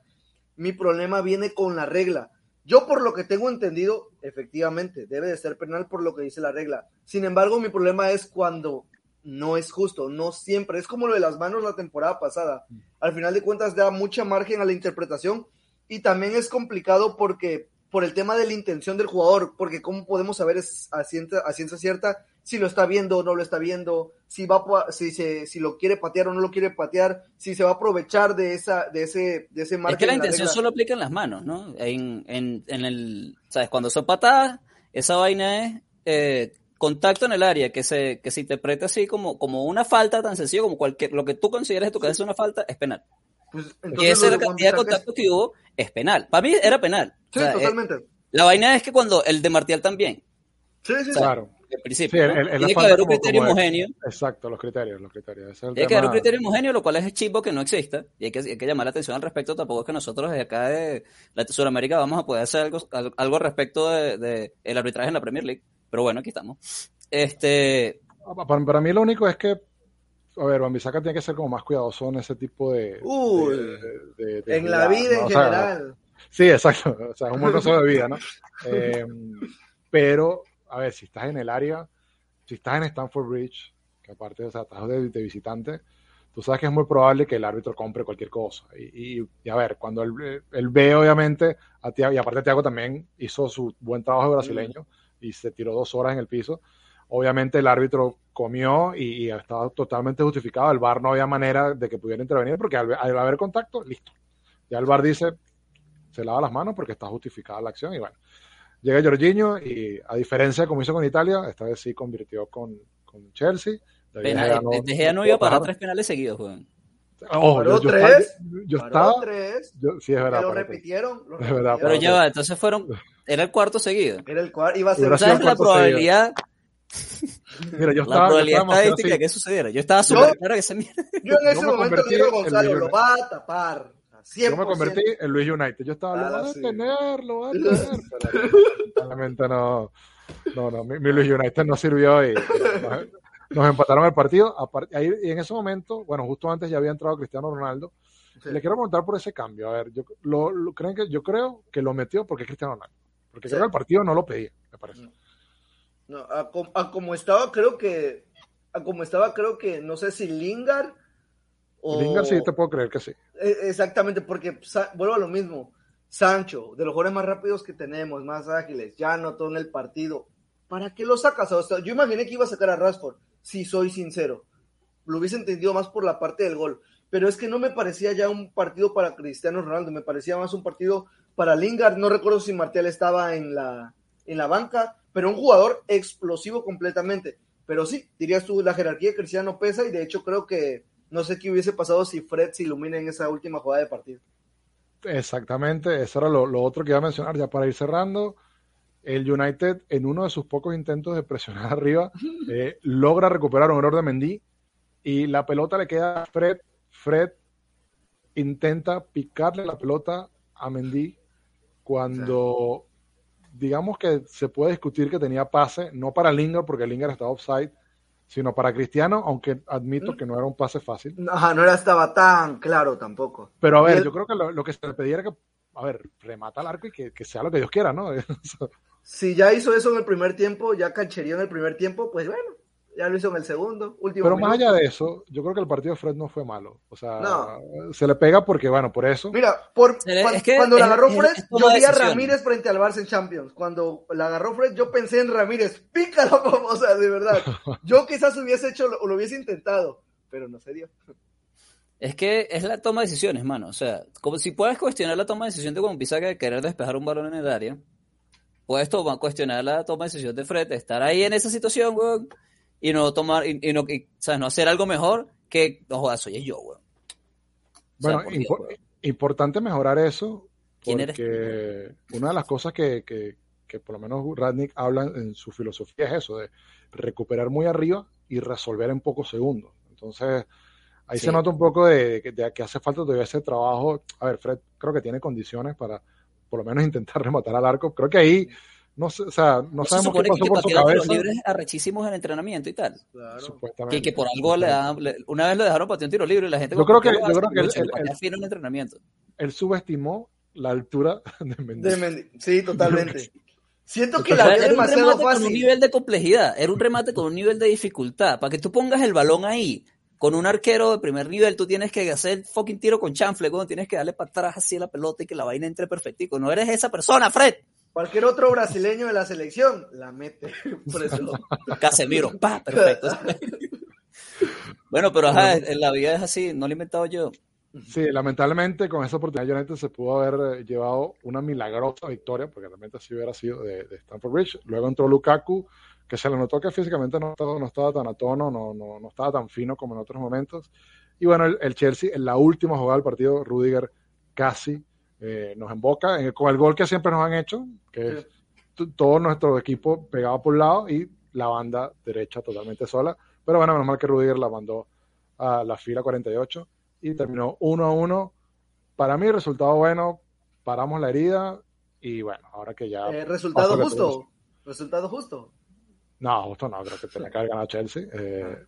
Mi problema viene con la regla. Yo, por lo que tengo entendido, efectivamente, debe de ser penal por lo que dice la regla. Sin embargo, mi problema es cuando no es justo, no siempre. Es como lo de las manos la temporada pasada. Al final de cuentas, da mucha margen a la interpretación y también es complicado porque por el tema de la intención del jugador, porque cómo podemos saber es a, ciencia, a ciencia cierta si lo está viendo o no lo está viendo, si va si, se, si lo quiere patear o no lo quiere patear, si se va a aprovechar de esa de ese de ese margen Es que la en intención solo aplica en las manos, ¿no? En, en, en el, ¿sabes? Cuando son patadas, esa vaina es eh, contacto en el área, que se, que se interpreta así como, como una falta tan sencillo como cualquier, lo que tú consideres de tu cabeza una falta, es penal. Pues, Y entonces esa la cantidad de contactos que hubo, es penal. Para mí era penal. Sí, O sea, eh, totalmente. la vaina es que cuando el de Martial también, Sí, sí, sí. Claro. Al principio, Sí, ¿no? el- el- tiene que haber un criterio homogéneo. Exacto, los criterios, los criterios. Es el Tiene que haber un criterio homogéneo, lo cual es chimbo que no exista, y hay que, hay que llamar la atención al respecto. Tampoco es que nosotros desde acá de la Sudamérica vamos a poder hacer algo, al- algo al respecto de, de el arbitraje en la Premier League. Pero bueno, aquí estamos. Este, Para, para mí lo único es que, a ver, Bambisaka tiene que ser como más cuidadoso en ese tipo de... Uy. de- de- de en la vida ¿no? en O sea, general. Sí, exacto. O sea, es un buen consejo de vida, ¿no? [LAUGHS] Eh, pero, a ver, si estás en el área, si estás en Stanford Bridge, que aparte, o sea, estás de, de visitante, tú sabes que es muy probable que el árbitro compre cualquier cosa. Y, y- y a ver, cuando él, él ve, obviamente, a Thiago, y aparte Tiago también hizo su buen trabajo de brasileño y se tiró dos horas en el piso. Obviamente el árbitro comió y, y estaba totalmente justificado. El VAR no había manera de que pudiera intervenir porque al, al haber contacto, listo. Ya el VAR dice, se lava las manos porque está justificada la acción y bueno. Llega Jorginho y a diferencia como hizo con Italia, esta vez sí convirtió con, con Chelsea. De Gea no- De Gea no iba a parar parar. tres penales seguidos. Ojo, Paró yo, yo tres, estaba, yo Paró estaba- tres, yo- sí es verdad. lo repitieron. lo Es verdad, repitieron. Pero ya va, entonces fueron, era el cuarto seguido. Era el cuarto, iba a ser ¿Sabes la probabilidad, Mira, yo la estaba, yo probabilidad estaba estadística así. que sucediera? Yo estaba súper Yo- claro que esa mierda. Yo en ese momento le digo Gonzalo, lo va a tapar. 100%. Yo me convertí en Luis United. Yo estaba, lo Ah, van a sí. tener, lo van a [LAUGHS] tener. Pero lamentablemente no. No, no, mi, mi Luis United no sirvió y, nos, nos empataron el partido. Ahí- y en ese momento, bueno, justo antes ya había entrado Cristiano Ronaldo. Sí. Le quiero preguntar por ese cambio. A ver, yo, lo, lo- ¿creen que, yo creo que lo metió porque es Cristiano Ronaldo. Porque Sí. creo que el partido no lo pedía, me parece. No, a, a como estaba, creo que. A como estaba, creo que. No sé si Lingard. O... Lingard sí te puedo creer que sí. Eh, Exactamente, porque vuelvo a lo mismo. Sancho, de los jugadores más rápidos que tenemos, más ágiles, ya anotó en el partido. ¿Para qué lo sacas? O sea, yo imaginé que iba a sacar a Rashford, si soy sincero. Lo hubiese entendido más por la parte del gol. Pero es que no me parecía ya un partido para Cristiano Ronaldo, me parecía más un partido para Lingard. No recuerdo si Martial estaba en la, en la banca, pero un jugador explosivo completamente. Pero sí, dirías tú, la jerarquía de Cristiano pesa y de hecho creo que no sé qué hubiese pasado si Fred se ilumina en esa última jugada de partido. Exactamente, eso era lo, otro que iba a mencionar ya para ir cerrando. El United, en uno de sus pocos intentos de presionar [LAUGHS] arriba, eh, logra recuperar un error de Mendy y la pelota le queda a Fred. Fred intenta picarle la pelota a Mendy cuando, digamos que se puede discutir que tenía pase, no para Lingard, porque Lingard estaba offside, sino para Cristiano, aunque admito que no era un pase fácil. Ajá, no era, estaba tan claro tampoco. Pero a ver, el- yo creo que lo, lo que se le pedía era que, a ver, remata al arco y que, que sea lo que Dios quiera, ¿no? [LAUGHS] Si ya hizo eso en el primer tiempo, ya canchería en el primer tiempo, pues bueno, ya lo hizo en el segundo, último Pero más minuto. allá de eso, yo creo que el partido de Fred no fue malo. O sea, No. se le pega porque, bueno, por eso. Mira, por, le- cuan- es que cuando la es- agarró es- Fred, es toma yo de vi a decisiones. Ramírez frente al Barça en Champions. Cuando la agarró Fred, yo pensé en Ramírez, pícalo, [LAUGHS] o sea, de verdad. [LAUGHS] Yo quizás hubiese hecho, o lo hubiese intentado, pero no se dio. Es que es la toma de decisiones, mano. O sea, como si puedes cuestionar la toma de decisión de Juan Pisaca de querer despejar un balón en el área, puedes toma- cuestionar la toma de decisión de Fred, de estar ahí en esa situación, weón, y no tomar, y, y no, y, ¿sabes? no hacer algo mejor que, no jodas, soy yo, weón. O sea, Bueno, Dios, weón. importante mejorar eso, ¿Quién eres porque una de las cosas que, que, que por lo menos Radnick habla en su filosofía es eso, de recuperar muy arriba y resolver en pocos segundos. Entonces, ahí Sí. se nota un poco de, de- de que hace falta todavía ese trabajo. A ver, Fred creo que tiene condiciones para por lo menos [LAUGHS] intentar rematar al arco. Creo que ahí, no sé, o sea, no ¿No se sabemos qué supone que pasó que por su los cabeza. libres arrechísimos en entrenamiento y tal? Supuestamente. Que, que por algo le le- una vez lo dejaron patear un tiro libre y la gente Yo creo ¿por qué que- yo creo que Lucho, el- lo el- patea fino en entrenamiento. Él subestimó la altura de Mendy. De Mendy. Sí, totalmente. Siento que O sea, la era un remate con un nivel de complejidad, era un remate con un nivel de dificultad. Para que tú pongas el balón ahí, con un arquero de primer nivel, tú tienes que hacer el fucking tiro con chanfle, cuando tienes que darle para atrás así a la pelota y que la vaina entre perfectico. No eres esa persona, Fred. Cualquier otro brasileño de la selección la mete. [LAUGHS] Por eso. Casemiro, pa, perfecto. [LAUGHS] bueno, pero ajá, en la vida es así, no lo he inventado yo. Sí, lamentablemente con esa oportunidad United se pudo haber eh, llevado una milagrosa victoria, porque realmente así hubiera sido de, de Stamford Bridge. Luego entró Lukaku, que se le notó que físicamente no estaba, no estaba tan a tono, no, no, no estaba tan fino como en otros momentos. Y bueno, el, el Chelsea, en la última jugada del partido, Rudiger casi eh, nos emboca en el- con el gol que siempre nos han hecho, que es todo nuestro equipo pegado por un lado y la banda derecha totalmente sola. Pero bueno, menos mal que Rudiger la mandó a la fila 48 y terminó 1 a 1. Para mí, resultado bueno, paramos la herida y bueno, ahora que ya. Eh, resultado justo. Resultado justo. No, justo no, creo que tenía que haber ganado Chelsea. eh,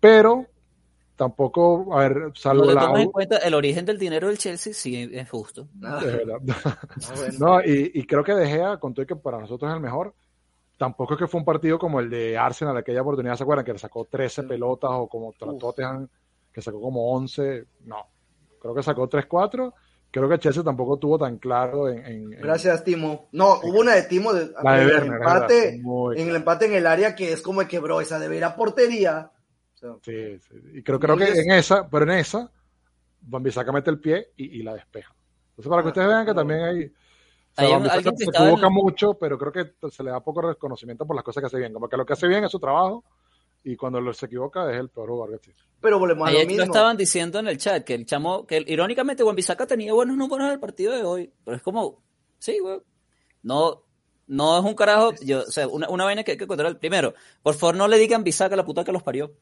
pero tampoco, a ver, salvo la. en cuenta el origen del dinero del Chelsea, sí es justo. [LAUGHS] Ah, de verdad. bueno. No, y, y creo que De Gea, con todo y que para nosotros es el mejor, tampoco es que fue un partido como el de Arsenal, aquella oportunidad, ¿se acuerdan? Que le sacó 13 pelotas o como. Tottenham, que sacó como 11. No, creo que sacó 3-4. Creo que Chelsea tampoco tuvo tan claro en... en- en- Gracias, Timo. No, hubo una de Timo de, La de en el Werner, empate, en el empate en el área que es como que, bro, esa debe ir a portería. Sea, Sí, sí. Y creo, creo que en esa, pero en esa, Van Bissaka mete el pie y, y la despeja. Entonces, para que Ah, ustedes vean que no. también hay... O sea, se en- equivoca mucho, pero creo que se le da poco reconocimiento por las cosas que hace bien. Como que lo que hace bien es su trabajo y cuando lo- se equivoca es el peor jugador que existe. pero volvemos a lo Ayer lo mismo. estaban diciendo en el chat que el chamo, que el- irónicamente Juan Bisaca tenía buenos números en el partido de hoy, pero es como, sí, güey. No, no es un carajo, yo, o sea, una, una vaina que hay que controlar. Primero, por favor no le digan Bisaca la puta que los parió.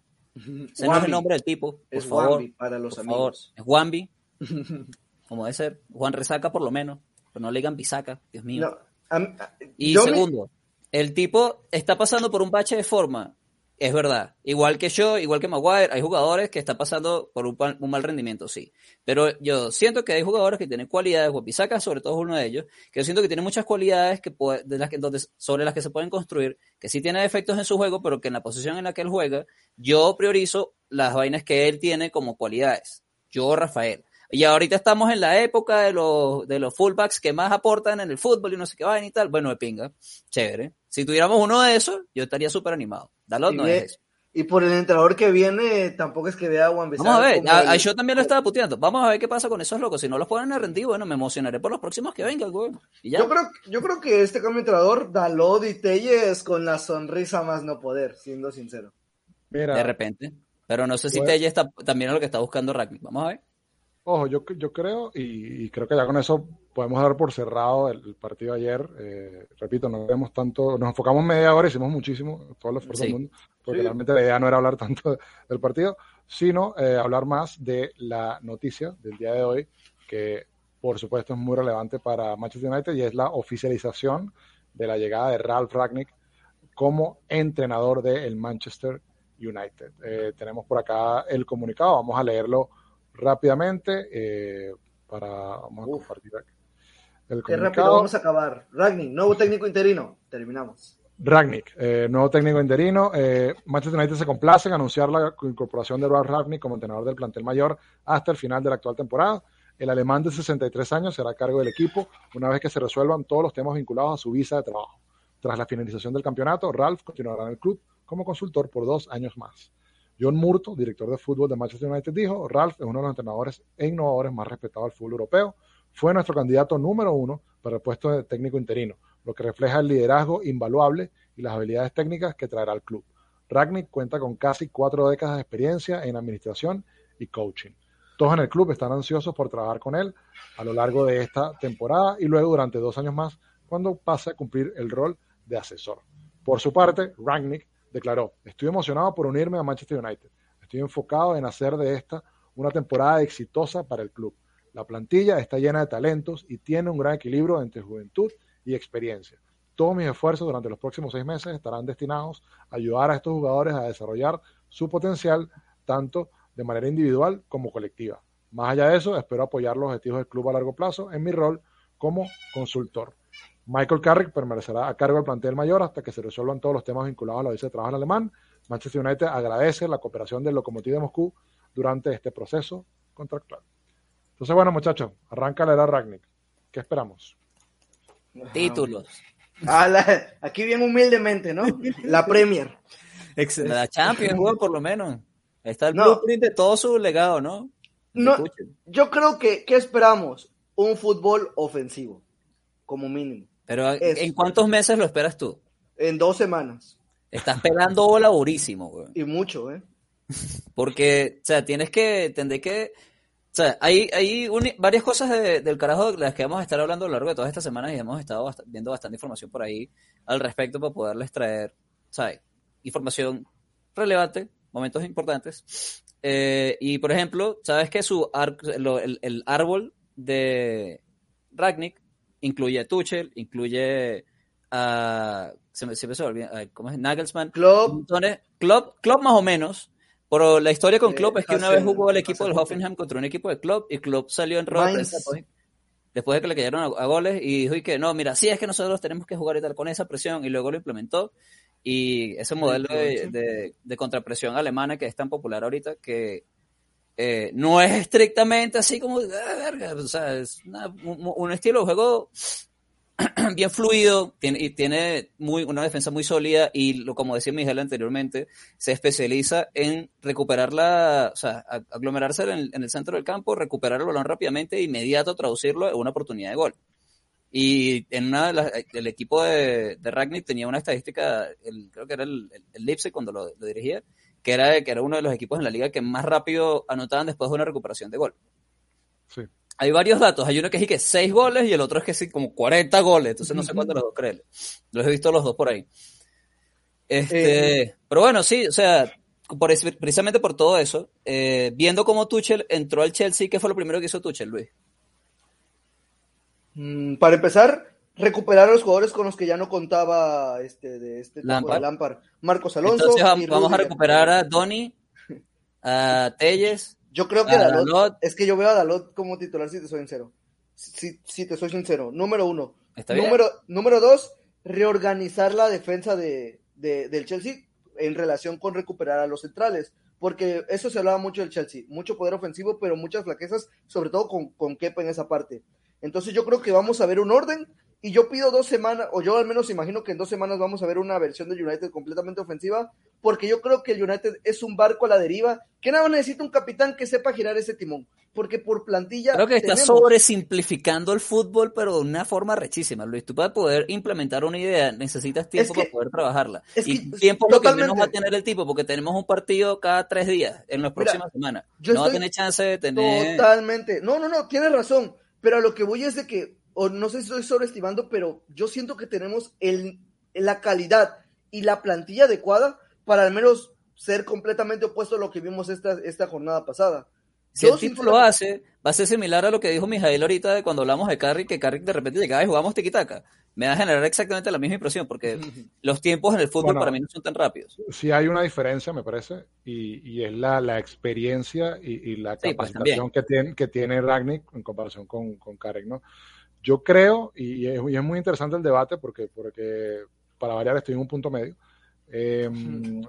Wambi. el nombre del tipo, por Es favor. Wambi para los por favor. amigos. Es Wambi. [LAUGHS] como debe ser. Juan Resaca por lo menos, pero no le digan Bisaca, Dios mío. No, Y me- segundo, el tipo está pasando por un bache de forma. Es verdad. Igual que yo, igual que Maguire, hay jugadores que están pasando por un, mal rendimiento, sí. Pero yo siento que hay jugadores que tienen cualidades, Guapisaca sobre todo es uno de ellos, que yo siento que tiene muchas cualidades que sobre las que se pueden construir, que sí tiene defectos en su juego, pero que en la posición en la que él juega, yo priorizo las vainas que él tiene como cualidades. Yo, Rafael. Y ahorita estamos en la época de los, de los fullbacks que más aportan en el fútbol y no sé qué vaina y tal. Bueno, de pinga. Chévere. Si tuviéramos uno de esos, yo estaría súper animado. Dalot y, no es eso. y por el entrenador que viene, tampoco es que vea a Juan Vamos a ver. A, yo también lo estaba puteando. Vamos a ver qué pasa con esos locos. Si no los ponen a rendir, bueno, me emocionaré por los próximos que vengan, güey. Y ya. Yo creo, yo creo que este cambio de entrenador, Dalot y Telles con la sonrisa más no poder, siendo sincero. Mira, De repente. Pero no sé si Bueno. Telle está también es lo que está buscando Ragnick. Vamos a ver. Ojo, yo, yo creo, y, y creo que ya con eso podemos dar por cerrado el, el partido de ayer. Eh, repito, no vemos tanto, nos enfocamos media hora, hicimos muchísimo, todo el esfuerzo Sí. del mundo, porque Sí. realmente la idea no era hablar tanto [LAUGHS] del partido, sino eh, hablar más de la noticia del día de hoy, que por supuesto es muy relevante para Manchester United y es la oficialización de la llegada de Ralph Ragnick como entrenador del Manchester United. Eh, tenemos por acá el comunicado, vamos a leerlo rápidamente eh, para vamos a compartir aquí. El Qué rápido vamos a acabar. Ragni, nuevo técnico interino. Terminamos. Ragnick, eh, nuevo técnico interino. Eh, Manchester United se complace en anunciar la incorporación de Ralph Ragnick como entrenador del plantel mayor hasta el final de la actual temporada. El alemán de 63 años será a cargo del equipo una vez que se resuelvan todos los temas vinculados a su visa de trabajo. Tras la finalización del campeonato, Ralph continuará en el club como consultor por dos años más. John Murto, director de fútbol de Manchester United, dijo, Ralph es uno de los entrenadores e innovadores más respetados del fútbol europeo. Fue nuestro candidato número uno para el puesto de técnico interino, lo que refleja el liderazgo invaluable y las habilidades técnicas que traerá al club. Ragnick cuenta con casi cuatro décadas de experiencia en administración y coaching. Todos en el club están ansiosos por trabajar con él a lo largo de esta temporada y luego durante dos años más cuando pase a cumplir el rol de asesor. Por su parte, Ragnick declaró, estoy emocionado por unirme a Manchester United. Estoy enfocado en hacer de esta una temporada exitosa para el club. La plantilla está llena de talentos y tiene un gran equilibrio entre juventud y experiencia. Todos mis esfuerzos durante los próximos seis meses estarán destinados a ayudar a estos jugadores a desarrollar su potencial tanto de manera individual como colectiva. Más allá de eso, espero apoyar los objetivos del club a largo plazo en mi rol como consultor. Michael Carrick permanecerá a cargo del plantel mayor hasta que se resuelvan todos los temas vinculados a la visa de trabajo en alemán. Manchester United agradece la cooperación del Lokomotiv de Moscú durante este proceso contractual. Entonces, bueno, muchachos, arranca la era Ragnick. ¿Qué esperamos? Títulos. Ah, la- aquí bien humildemente, ¿no? La Premier. La Champions, por lo menos. Está el No. blueprint de todo su legado, ¿no? No, yo creo que, ¿qué esperamos? Un fútbol ofensivo, como mínimo. Pero Eso. ¿en cuántos meses lo esperas tú? En dos semanas. Estás pegando bola durísimo, güey. Y mucho, ¿eh? [LAUGHS] Porque, o sea, tienes que, tendré que, o sea, hay, hay varias cosas de- del carajo de las que vamos a estar hablando a lo largo de todas estas semanas y hemos estado bast- viendo bastante información por ahí al respecto para poderles traer, ¿sabes? Información relevante, momentos importantes. Eh, y, por ejemplo, ¿sabes que su ar- lo- el, el árbol de Ragnick incluye a Tuchel, incluye a, se me, se me olvida, a- ¿cómo es? Nagelsmann, Klopp, Entonces, Klopp, Klopp más o menos, pero la historia con Eh, Klopp es que una vez jugó el equipo del Hoffenheim contra un equipo de Klopp y Klopp salió en prensa después, después de que le cayeron a, a goles y dijo y que no, mira, sí es que nosotros tenemos que jugar y tal con esa presión y luego lo implementó. Y ese modelo de, de- de contrapresión alemana que es tan popular ahorita que eh, no es estrictamente así como, "Ah, verga", o sea, es una- un, estilo de juego [CLEARS THROAT] bien fluido tiene, y tiene muy, una defensa muy sólida y lo, como decía Miguel anteriormente, se especializa en recuperar la, o sea, aglomerarse en el, en el centro del campo, recuperar el balón rápidamente e inmediato traducirlo en una oportunidad de gol. Y en una el equipo de, de Ragnick tenía una estadística, el- creo que era el, el, cuando lo dirigía, que era, que era uno de los equipos en la liga que más rápido anotaban después de una recuperación de gol. Sí. Hay varios datos. Hay uno que es que 6 goles y el otro es que sí, como 40 goles. Entonces no sé cuántos los dos creerle. Los he visto los dos por ahí. Este, pero bueno, sí, o sea, por precisamente por todo eso, eh, viendo cómo Tuchel entró al Chelsea, ¿qué fue lo primero que hizo Tuchel, Luis? Mm, para empezar, recuperar a los jugadores con los que ya no contaba este de este tipo de Lampard. Lampard. Marcos Alonso. Entonces vamos a recuperar a Donny, a Telles, Yo creo que Dalot, Dalot. es que yo veo a Dalot como titular si te soy sincero. Si, si te soy sincero. Número uno. Está bien. Número, número dos, reorganizar la defensa de, de- del Chelsea en relación con recuperar a los centrales. Porque eso se hablaba mucho del Chelsea. Mucho poder ofensivo, pero muchas flaquezas, sobre todo con, con Kepa en esa parte. Entonces yo creo que vamos a ver un orden y yo pido dos semanas, o yo al menos imagino que en dos semanas vamos a ver una versión del United completamente ofensiva, porque yo creo que el United es un barco a la deriva que nada más necesita un capitán que sepa girar ese timón, porque por plantilla Creo que está tenemos. sobresimplificando el fútbol, pero de una forma rechísima, Luis. Tú para poder implementar una idea necesitas tiempo que- para poder trabajarla. es y tiempo es lo que menos va a tener el tipo, porque tenemos un partido cada tres días en las Mira, próximas semanas. yo No va a tener chance de tener... Totalmente. No, no, no, tienes razón. Pero a lo que voy es de que, o no sé si estoy sobreestimando, pero yo siento que tenemos el, la calidad y la plantilla adecuada para al menos ser completamente opuesto a lo que vimos esta, esta jornada pasada. Si Yo el tipo lo hace, va a ser similar a lo que dijo Mijael ahorita de cuando hablamos de Carrick, que Carrick de repente llegaba y jugamos tiquitaca. Me va a generar exactamente la misma impresión, porque [LAUGHS] los tiempos en el fútbol Bueno. para mí no son tan rápidos. Sí hay una diferencia, me parece, y, y es la, la experiencia y, y la Sí, pues, capacitación que, tiene, que tiene Ragnick en comparación con, con Carrick, ¿no? Yo creo, y es, y es muy interesante el debate porque, porque para variar estoy en un punto medio, eh, [LAUGHS]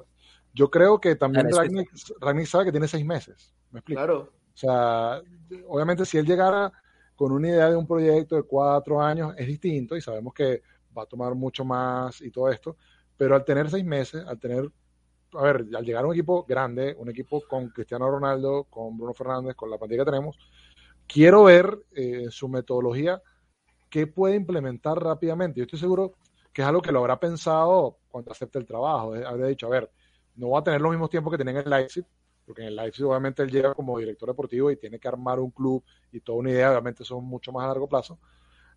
yo creo que también Ragnick sabe que tiene seis meses, ¿me explico? Claro. O sea, obviamente si él llegara con una idea de un proyecto de cuatro años es distinto y sabemos que va a tomar mucho más y todo esto, pero al tener seis meses, al tener, a ver, al llegar a un equipo grande, un equipo con Cristiano Ronaldo, con Bruno Fernández, con la plantilla que tenemos, quiero ver eh, su metodología qué puede implementar rápidamente. Yo estoy seguro que es algo que lo habrá pensado cuando acepte el trabajo. Habrá dicho, a ver, no va a tener los mismos tiempos que tenía en el Leipzig, porque en el Leipzig obviamente él llega como director deportivo y tiene que armar un club y toda una idea, obviamente son mucho más a largo plazo.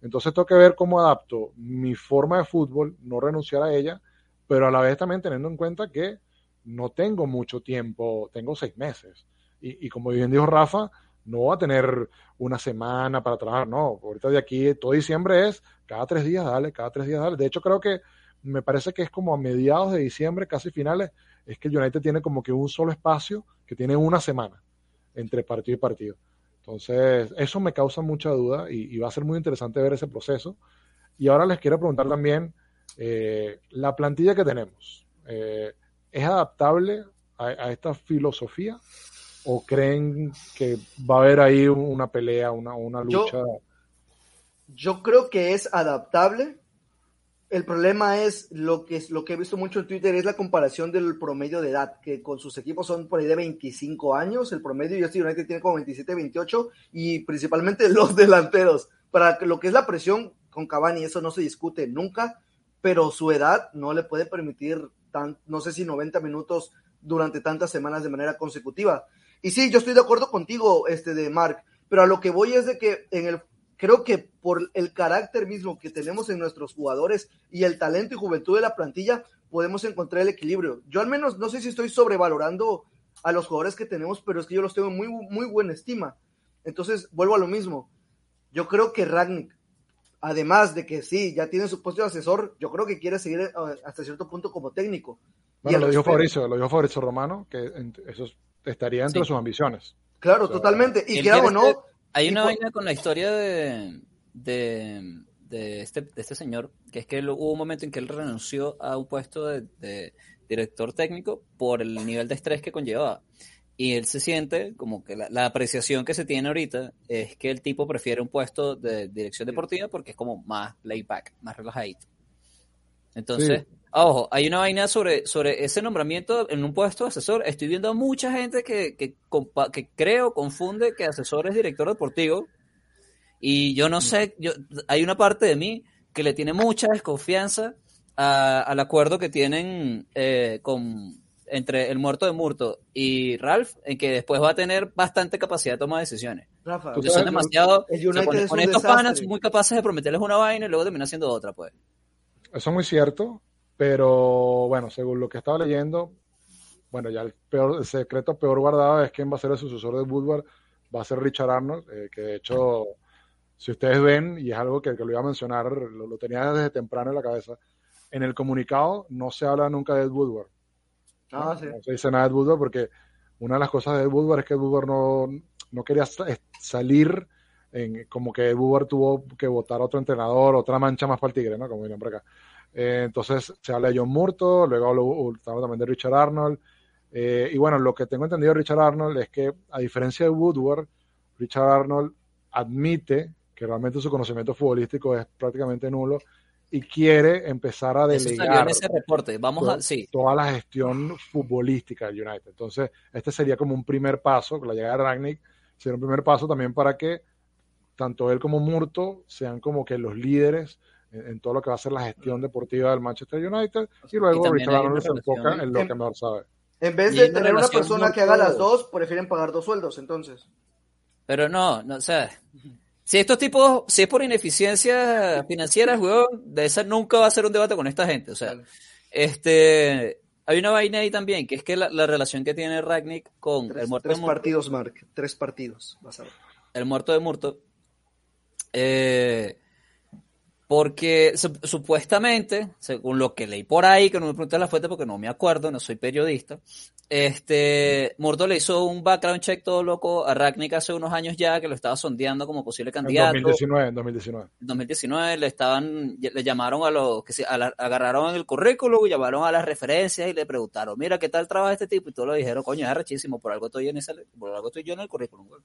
Entonces tengo que ver cómo adapto mi forma de fútbol, no renunciar a ella, pero a la vez también teniendo en cuenta que no tengo mucho tiempo, tengo seis meses. Y, y como bien dijo Rafa, no voy a tener una semana para trabajar, no, ahorita de aquí todo diciembre es cada tres días, dale, cada tres días, dale. De hecho creo que me parece que es como a mediados de diciembre, casi finales, es que el United tiene como que un solo espacio que tiene una semana entre partido y partido. Entonces, eso me causa mucha duda y, va a ser muy interesante ver ese proceso. Y ahora les quiero preguntar también, eh, la plantilla que tenemos, eh, ¿es adaptable a esta filosofía? ¿O creen que va a haber ahí una pelea, una, una Yo- lucha? Yo creo que es adaptable. El problema es lo que, es- lo que he visto mucho en Twitter es la comparación del promedio de edad, que con sus equipos son por ahí de 25 años, el promedio, y este United tiene como 27, 28, y principalmente [LAUGHS] los delanteros. Para lo que es la presión con Cavani, eso no se discute nunca, pero su edad no le puede permitir, tan, no sé si 90 minutos durante tantas semanas de manera consecutiva. Y sí, yo estoy de acuerdo contigo, este de Mark, pero a lo que voy es de que en el creo que por el carácter mismo que tenemos en nuestros jugadores y el talento y juventud de la plantilla, podemos encontrar el equilibrio. Yo al menos no sé si estoy sobrevalorando a los jugadores que tenemos, pero es que yo los tengo en muy, muy buena estima. Entonces, vuelvo a lo mismo. Yo creo que Ragnick, además de que sí, ya tiene su puesto de asesor, yo creo que quiere seguir eh, hasta cierto punto como técnico. Bueno, lo dijo Fabricio, lo dijo Fabricio Romano, que eso estaría entre Sí. sus ambiciones. Claro, O sea, totalmente. Y él que hago, quiere ¿no? Hay una vaina con la historia de, de, de este, de este señor, que es que él- hubo un momento en que él renunció a un puesto de, de director técnico por el nivel de estrés que conllevaba. Y él se siente como que la, la apreciación que se tiene ahorita es que el tipo prefiere un puesto de dirección deportiva porque es como más layback, más relajadito. Entonces, ojo, hay una vaina sobre, sobre ese nombramiento en un puesto de asesor. Estoy viendo a mucha gente que, que, compa- que creo confunde que asesor es director deportivo. Y yo no sé, yo, hay una parte de mí que le tiene mucha desconfianza a- al acuerdo que tienen eh, con entre el muerto de Murto y Ralph, en que después va a tener bastante capacidad de toma de decisiones. Rafa, son demasiado. o sea, con, estos desastre. panas muy capaces de prometerles una vaina y luego terminan haciendo otra, pues. Eso es muy cierto, pero bueno, según lo que estaba leyendo, bueno, ya el, peor, el secreto peor guardado es quién va a ser el sucesor de Woodward, va a ser Richard Arnold, eh, que de hecho si ustedes ven, y es algo que, que lo iba a mencionar, lo, lo tenía desde temprano en la cabeza, en el comunicado no se habla nunca de Ed Woodward. Ah, sí. No se dice nada de Ed Woodward porque una de las cosas de Ed Woodward es que Ed Woodward no, no quería salir en, como que Woodward tuvo que votar a otro entrenador, otra mancha más para el tigre, ¿no? Como dirían por acá. Eh, entonces se habla de John Murto, luego habló, habló también de Richard Arnold. Eh, y bueno, lo que tengo entendido de Richard Arnold es que, a diferencia de Woodward, Richard Arnold admite que realmente su conocimiento futbolístico es prácticamente nulo y quiere empezar a delegar ese reporte. Vamos a, sí, toda la gestión futbolística del United. Entonces, este sería como un primer paso, con la llegada de Ragnick, sería un primer paso también para que tanto él como Murto sean como que los líderes en, en todo lo que va a ser la gestión deportiva del Manchester United y luego Richard Arnold se enfoca en lo en- que mejor sabe. En vez de tener una persona que haga las dos, prefieren pagar dos sueldos, entonces. pero no, no, o sea, si estos tipos, si es por ineficiencia financiera, [LAUGHS] weón, de esa nunca va a ser un debate con esta gente. O sea, este, hay una vaina ahí también, que es que la, la relación que tiene Ragnick con Tres, el muerto tres de Murto, partidos, Mark. Tres partidos. Vas a ver. el muerto de Murto, eh, porque su- supuestamente, según lo que leí por ahí, que no me pregunté la fuente porque no me acuerdo, no soy periodista, este, Murto le hizo un background check todo loco a Ragnick hace unos años ya, que lo estaba sondeando como posible En candidato. 2019, en 2019. En 2019 le estaban, le llamaron a los que se a la- agarraron el currículum, llamaron a las referencias y le preguntaron, mira, ¿qué tal trabaja este tipo? Y todos le dijeron, coño, es arrechísimo, por algo estoy en ese, por algo estoy yo en el currículum, güey.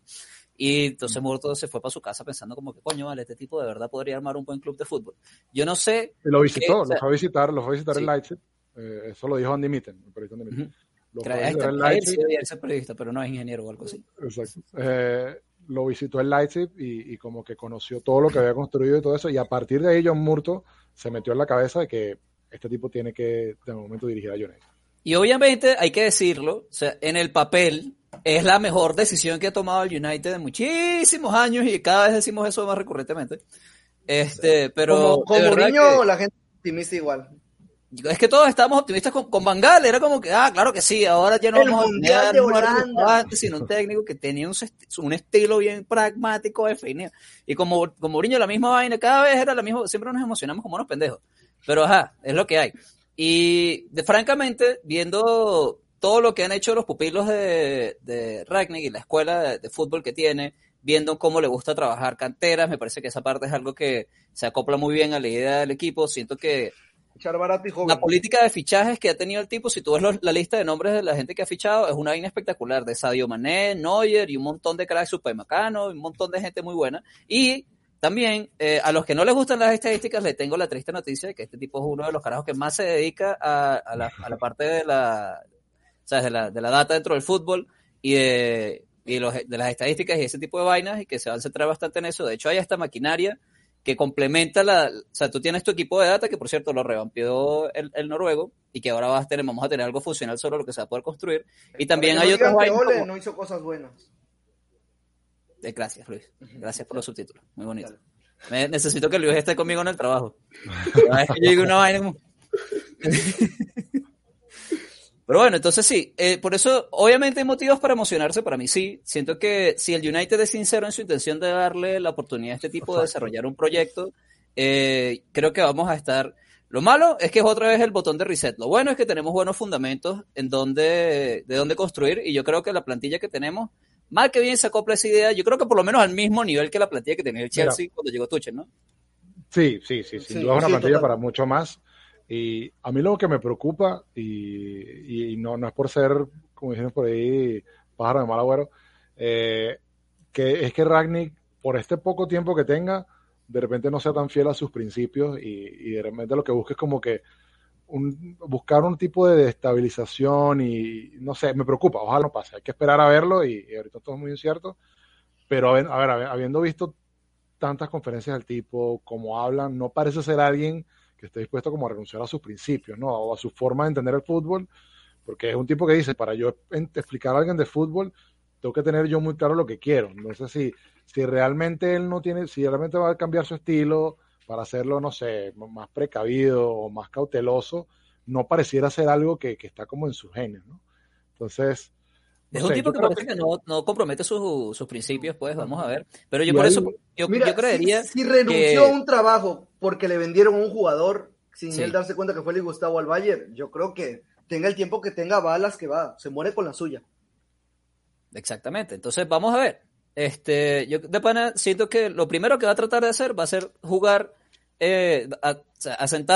Y entonces Murto se fue para su casa pensando como que, coño, vale, este tipo de verdad podría armar un buen club de fútbol. Yo no sé, Y lo visitó, sea, lo fue a visitar, lo fue a visitar sí. en Leipzig. Eh, eso lo dijo Andy Mitten, el periodista Andy Mitten. Lo a este en sí ser periodista, pero no es ingeniero o algo así. Exacto. Eh, lo visitó en Leipzig y, y como que conoció todo lo que había construido y todo eso. Y a partir de ahí, John Murto se metió en la cabeza de que este tipo tiene que, de momento, dirigir a United. Y obviamente hay que decirlo, o sea, en el papel es la mejor decisión que ha tomado el United en muchísimos años y cada vez decimos eso más recurrentemente. Este, pero como que- la gente es optimista igual. Es que todos estábamos optimistas con, con Van Gaal, era como que, ah, claro que sí, ahora ya no El vamos a tener un sino un técnico que tenía un, un estilo bien pragmático definido. Y como, como Mourinho la misma vaina, cada vez era la misma, siempre nos emocionamos como unos pendejos. Pero ajá, es lo que hay. Y de, francamente, viendo todo lo que han hecho los pupilos de, de Ragnick y la escuela de, de fútbol que tiene, viendo cómo le gusta trabajar canteras, me parece que esa parte es algo que se acopla muy bien a la idea del equipo. Siento que Echar barato y joven. la política de fichajes que ha tenido el tipo, si tú ves la lista de nombres de la gente que ha fichado, es una vaina espectacular, de Sadio Mané, Neuer y un montón de cracks super macanos, un montón de gente muy buena. Y también, eh, a los que no les gustan las estadísticas, les tengo la triste noticia de que este tipo es uno de los carajos que más se dedica a, a la, a la parte de la, ¿sabes? De, la, de la data dentro del fútbol y de, y los- de las estadísticas y ese tipo de vainas y que se van a centrar bastante en eso. De hecho, hay esta maquinaria que complementa la, o sea, tú tienes tu equipo de data, que por cierto lo revampió el, el noruego, y que ahora vas a tener, vamos a tener algo funcional sobre lo que se va a poder construir. Y también hay no vainas Ole como- no hizo cosas buenas. Eh, Gracias, Luis. Gracias por los subtítulos. Muy bonito. Me- necesito que Luis esté conmigo en el trabajo. [LAUGHS] Cada vez que yo digo una vaina como- [LAUGHS] Pero bueno, entonces sí, eh, por eso obviamente hay motivos para emocionarse, para mí sí. Siento que si el United es sincero en su intención de darle la oportunidad a este tipo de desarrollar un proyecto, eh, creo que vamos a estar... Lo malo es que es otra vez el botón de reset. Lo bueno es que tenemos buenos fundamentos en donde, de dónde construir y yo creo que la plantilla que tenemos, mal que bien se acopla esa idea, yo creo que por lo menos al mismo nivel que la plantilla que tenía el Mira. Chelsea cuando llegó Tuchel, ¿no? Sí, sí, sí, sin Sí, duda es una sí, plantilla total. para mucho más. Y a mí lo que me preocupa, y, y no, no es por ser, como dicen por ahí, pájaro de mal agüero, eh, que es que Ragnick, por este poco tiempo que tenga, de repente no sea tan fiel a sus principios y, y de repente lo que busque es como que un, buscar un tipo de destabilización y no sé, me preocupa, ojalá no pase, hay que esperar a verlo y, ahorita todo es muy incierto, pero a ver, a ver, habiendo visto tantas conferencias del tipo, como hablan, no parece ser alguien que esté dispuesto como a renunciar a sus principios, ¿no? O a su forma de entender el fútbol, porque es un tipo que dice, para yo explicar a alguien de fútbol, tengo que tener yo muy claro lo que quiero. No sé si, si realmente él no tiene, si realmente va a cambiar su estilo para hacerlo, no sé, más precavido o más cauteloso, no pareciera ser algo que, que está como en sus genes, ¿no? Entonces, Es No un tipo que parece que no, no compromete sus, sus principios, pues vamos a ver. Pero yo Y por ahí- eso, yo, Mira, yo creería si, si renunció que- a un trabajo porque le vendieron a un jugador sin Sí. él darse cuenta que fue el Gustavo al Bayern, yo creo que tenga el tiempo que tenga balas que va, se muere con la suya. Exactamente. Entonces, vamos a ver. Este, yo de pana siento que lo primero que va a tratar de hacer va a ser jugar, eh, a,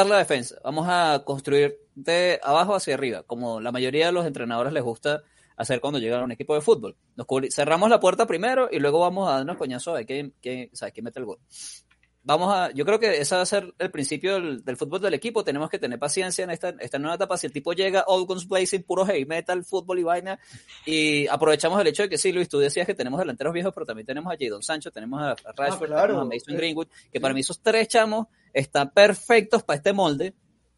la defensa. Vamos a construir de abajo hacia arriba, como la mayoría de los entrenadores les gusta hacer cuando llegan a un equipo de fútbol. Nos cerramos la puerta primero y luego vamos a darnos coñazos a ver quién, quién, sea, quién mete el gol. Vamos a, yo creo que ese va a ser el principio del, del fútbol del equipo. Tenemos que tener paciencia en esta, esta nueva etapa. Si el tipo llega all guns blazing, puro heavy metal, fútbol y vaina, y aprovechamos el hecho de que sí, Luis, tú decías que tenemos delanteros viejos, pero también tenemos a Jadon Sancho, tenemos a, a Rashford, claro. tenemos a Mason Eh, Greenwood, que para mí esos tres chamos están perfectos para este molde.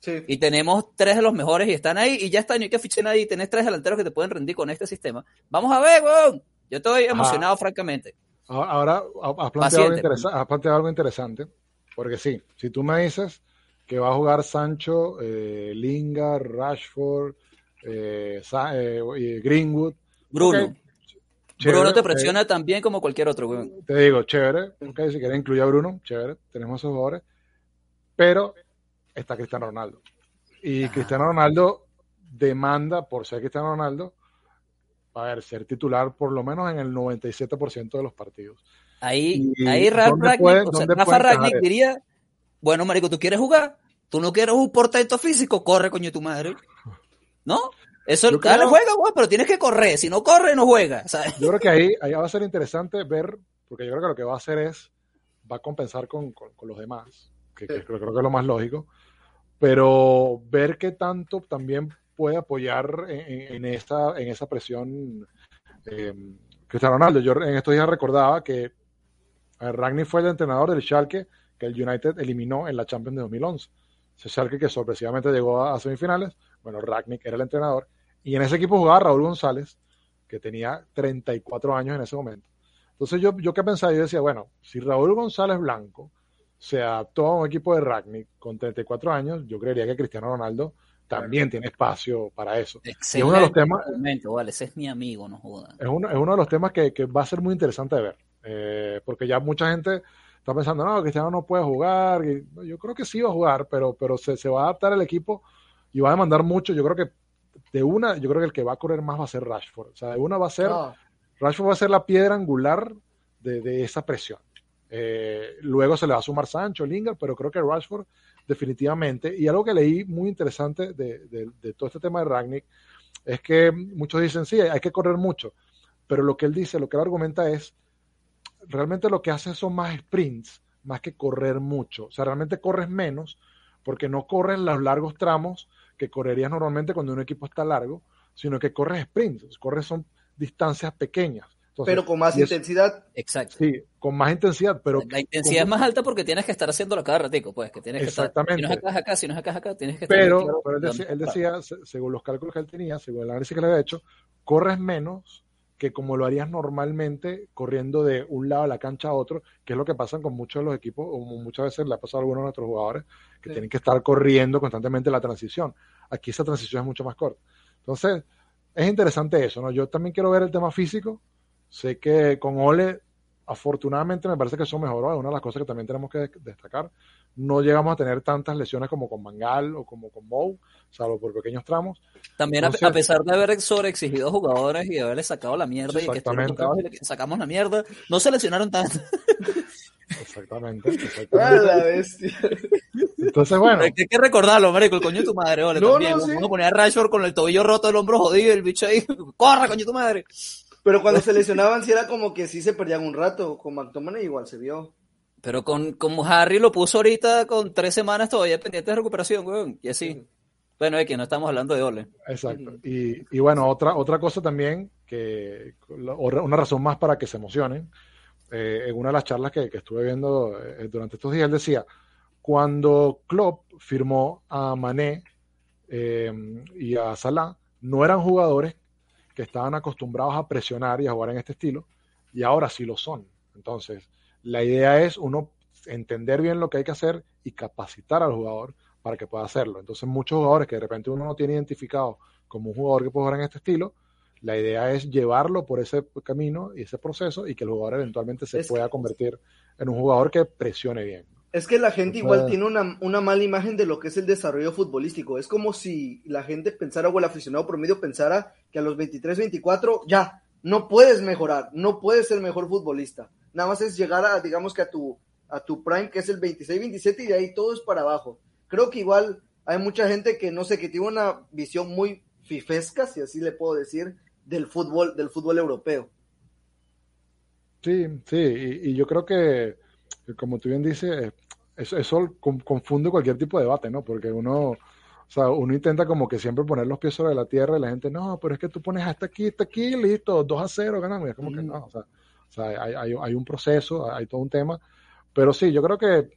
Sí. Y tenemos tres de los mejores y están ahí y ya está, no hay que nadie. Tenés tres delanteros que te pueden rendir con este sistema. Vamos a ver, weón. Yo estoy emocionado, francamente. Ahora, has, planteado algo has planteado algo interesante, porque sí, si tú me dices que va a jugar Sancho, eh, Lingard, Rashford, eh, Sa- eh, y Greenwood, Bruno. ok, chévere, Bruno te presiona también como cualquier otro. Te digo, chévere, ok, si quieres incluir a Bruno, chévere, tenemos esos jugadores, pero está Cristiano Ronaldo. Y Cristiano Ronaldo demanda, por ser Cristiano Ronaldo, a ver, ser titular por lo menos en el 97% de los partidos. Ahí, ¿Y ahí dónde Ragnick, puede- o sea, dónde Rafa Ragnick diría, bueno, marico, ¿tú quieres jugar? ¿Tú no quieres un portento físico? Corre, coño, tu madre. ¿No? Eso, dale, creo- juega, güey, pero tienes que correr. Si no corre, no juega. ¿sabes? Yo creo que ahí, ahí va a ser interesante ver, porque yo creo que lo que va a hacer es, va a compensar con, con- con los demás, que, que creo, creo que es lo más lógico, pero ver qué tanto también puede apoyar en, en- esta, en esa presión eh, Cristiano Ronaldo. Yo en estos días recordaba que eh, Ragnick fue el entrenador del Schalke que el United eliminó en la Champions de 2011. Ese Schalke que sorpresivamente llegó a, a semifinales, bueno, Ragnick era el entrenador, y en ese equipo jugaba Raúl González, que tenía 34 años en ese momento. Entonces yo, yo qué pensaba, yo decía, bueno, si Raúl González Blanco se adaptó a un equipo de Ragnick con 34 años, yo creería que Cristiano Ronaldo también tiene espacio para eso. Y es uno de los temas, vale, ese es mi amigo, no joda. es uno, es uno de los temas que, que va a ser muy interesante de ver, eh, porque ya mucha gente está pensando, no, Cristiano no puede jugar, y, no, yo creo que sí va a jugar, pero, pero se, se va a adaptar el equipo y va a demandar mucho, yo creo que de una, yo creo que el que va a correr más va a ser Rashford, o sea, de una va a ser, Rashford va a ser la piedra angular de, de esa presión. Eh, luego se le va a sumar Sancho, Lingard, pero creo que Rashford definitivamente, y algo que leí muy interesante de, de- de todo este tema de Ragnick, es que muchos dicen, sí, hay que correr mucho, pero lo que él dice, lo que él argumenta es, realmente lo que hace son más sprints, más que correr mucho, o sea, realmente corres menos, porque no corres los largos tramos que correrías normalmente cuando un equipo está largo, sino que corres sprints, corres son distancias pequeñas. Entonces, pero con más eso- intensidad. Exacto. Sí, con más intensidad, pero la intensidad es más alta porque tienes que estar haciéndolo cada ratico, pues, que tienes que estar, si no es Exactamente. acá, si no es acá, es acá, tienes que estar Pero, claro pero él decía, él según los cálculos que él tenía, según el análisis que le había hecho, corres menos que como lo harías normalmente corriendo de un lado de la cancha a otro, que es lo que pasa con muchos de los equipos, o muchas veces le ha pasado a algunos de nuestros jugadores, que Sí. tienen que estar corriendo constantemente la transición. Aquí esa transición es mucho más corta. Entonces, es interesante eso, ¿no? Yo también quiero ver el tema físico. Sé que con Ole, afortunadamente, me parece que eso mejoró. Es una de las cosas que también tenemos que destacar. No llegamos a tener tantas lesiones como con Mangal o como con Mou, salvo por pequeños tramos. También a, Entonces- a pesar de haber sobreexigido jugadores y de haberle sacado la mierda y que y sacamos la mierda, no se lesionaron tanto. Exactamente. [LAUGHS] ¡A exactamente. la bestia! Entonces, bueno, Hay que recordarlo, marico, el coño de tu madre, ole, No, también. no, sí. Uno ponía a Rashford con el tobillo roto, el hombro jodido, el bicho ahí, [LAUGHS] corra, coño de tu madre. Pero cuando se lesionaban, sí era como que sí se perdían un rato. Con McTominay igual se vio. Pero con, como Harry lo puso ahorita con tres semanas todavía pendiente de recuperación, weón. Y así. Bueno, es que no estamos hablando de Ole. Exacto. Y, y bueno, otra, otra cosa también, que una razón más para que se emocionen, eh, en una de las charlas que, que estuve viendo eh, durante estos días, él decía, cuando Klopp firmó a Mané eh, y a Salah, no eran jugadores que estaban acostumbrados a presionar y a jugar en este estilo, y ahora sí lo son. Entonces, la idea es uno entender bien lo que hay que hacer y capacitar al jugador para que pueda hacerlo. Entonces, muchos jugadores que de repente uno no tiene identificado como un jugador que puede jugar en este estilo, La idea es llevarlo por ese camino y ese proceso y que el jugador eventualmente se Es pueda convertir en un jugador que presione bien. Es que la gente O igual tiene una, una mala imagen de lo que es el desarrollo futbolístico. Es como si la gente pensara o el aficionado promedio pensara que a los 23, 24 ya, no puedes mejorar, no puedes ser mejor futbolista. Nada más es llegar a, digamos que a tu, a tu prime, que es el 26, 27 y de ahí todo es para abajo. Creo que igual hay mucha gente que, no sé, que tiene una visión muy fifesca, si así le puedo decir, del fútbol, del fútbol europeo. Sí, sí, y, y yo creo que, como tú bien dices, eso, eso con- confunde cualquier tipo de debate, ¿no? Porque uno, o sea, uno intenta como que siempre poner los pies sobre la tierra y la gente, no, pero es que tú pones hasta aquí, hasta aquí, listo, 2 a 0, ganamos. Y es como que Mm. no, o sea, o sea, hay, hay, hay un proceso, hay todo un tema. Pero sí, yo creo que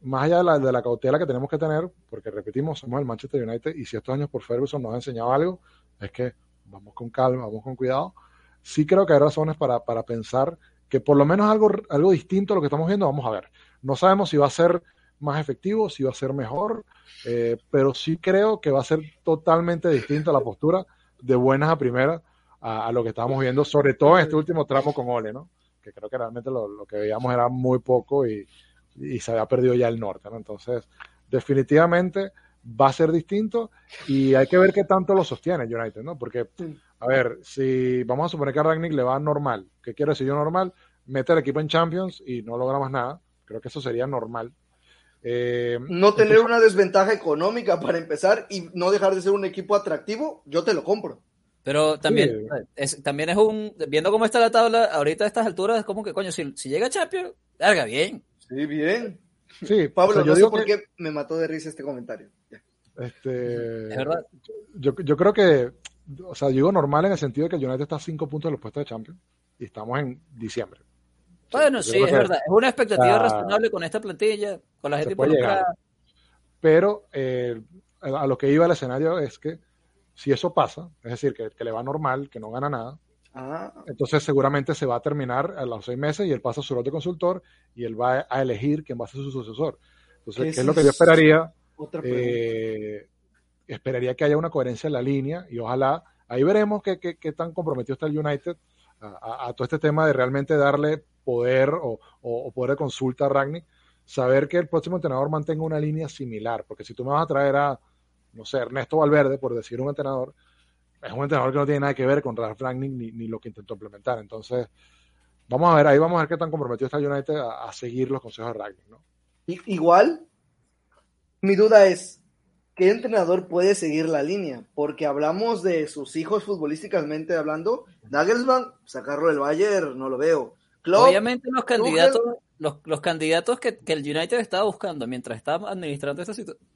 más allá de la, de la cautela que tenemos que tener, porque repetimos, somos el Manchester United y si estos años por Ferguson nos ha enseñado algo, es que vamos con calma, vamos con cuidado. Sí creo que hay razones para, para pensar que por lo menos algo, algo distinto a lo que estamos viendo, vamos a ver. No sabemos si va a ser más efectivo, si va a ser mejor, eh, pero sí creo que va a ser totalmente distinta la postura de buenas a primeras a, a lo que estábamos viendo, sobre todo en este último tramo con Ole, ¿no? Que creo que realmente lo, lo que veíamos era muy poco y, y se había perdido ya el norte, ¿no? Entonces, definitivamente va a ser distinto y hay que ver qué tanto lo sostiene United, ¿no? Porque, a ver, si vamos a suponer que a Ragnick le va normal, ¿qué quiere decir yo normal? Mete el equipo en Champions y no logra más nada, creo que eso sería normal. Eh, No tener entonces, una desventaja económica para empezar y no dejar de ser un equipo atractivo, yo te lo compro. Pero también, es, también es un. Viendo cómo está la tabla, ahorita a estas alturas, es como que, coño, si, si llega Champions, larga bien. Sí, bien. sí, [LAUGHS] Pablo, o sea, yo no sé digo por que, qué me mató de risa este comentario. este, Es verdad. yo, yo creo que, o sea, digo normal en el sentido de que el United está a cinco puntos de los puestos de Champions y estamos en diciembre. Bueno, sí, es que- verdad. Es una expectativa Ah, razonable con esta plantilla, con la gente involucrada. Pero eh, a lo que iba el escenario es que si eso pasa, es decir, que, que le va normal, que no gana nada, Ah, entonces seguramente se va a terminar a los seis meses y él pasa a su rol de consultor y él va a elegir quién va a ser su sucesor. Entonces, ¿qué es lo que yo es esperaría? otra pregunta. Eh, esperaría que haya una coherencia en la línea y ojalá, ahí veremos qué, qué- qué tan comprometido está el United a, a- a todo este tema de realmente darle poder o, poder de consulta a Ragnick, saber que el próximo entrenador mantenga una línea similar, porque si tú me vas a traer a, no sé, Ernesto Valverde, por decir un entrenador, es un entrenador que no tiene nada que ver con Ralf Ragnick ni, lo que intentó implementar. Entonces, vamos a ver, ahí vamos a ver qué tan comprometido está United a, seguir los consejos de Ragnick, ¿no? Igual, mi duda es, ¿qué entrenador puede seguir la línea? Porque hablamos de sus hijos futbolísticamente hablando. Nagelsmann, sacarlo del Bayern, no lo veo. Klopp, Obviamente los candidatos, los, los candidatos que, que el United estaba buscando mientras estaba administrando esta situación,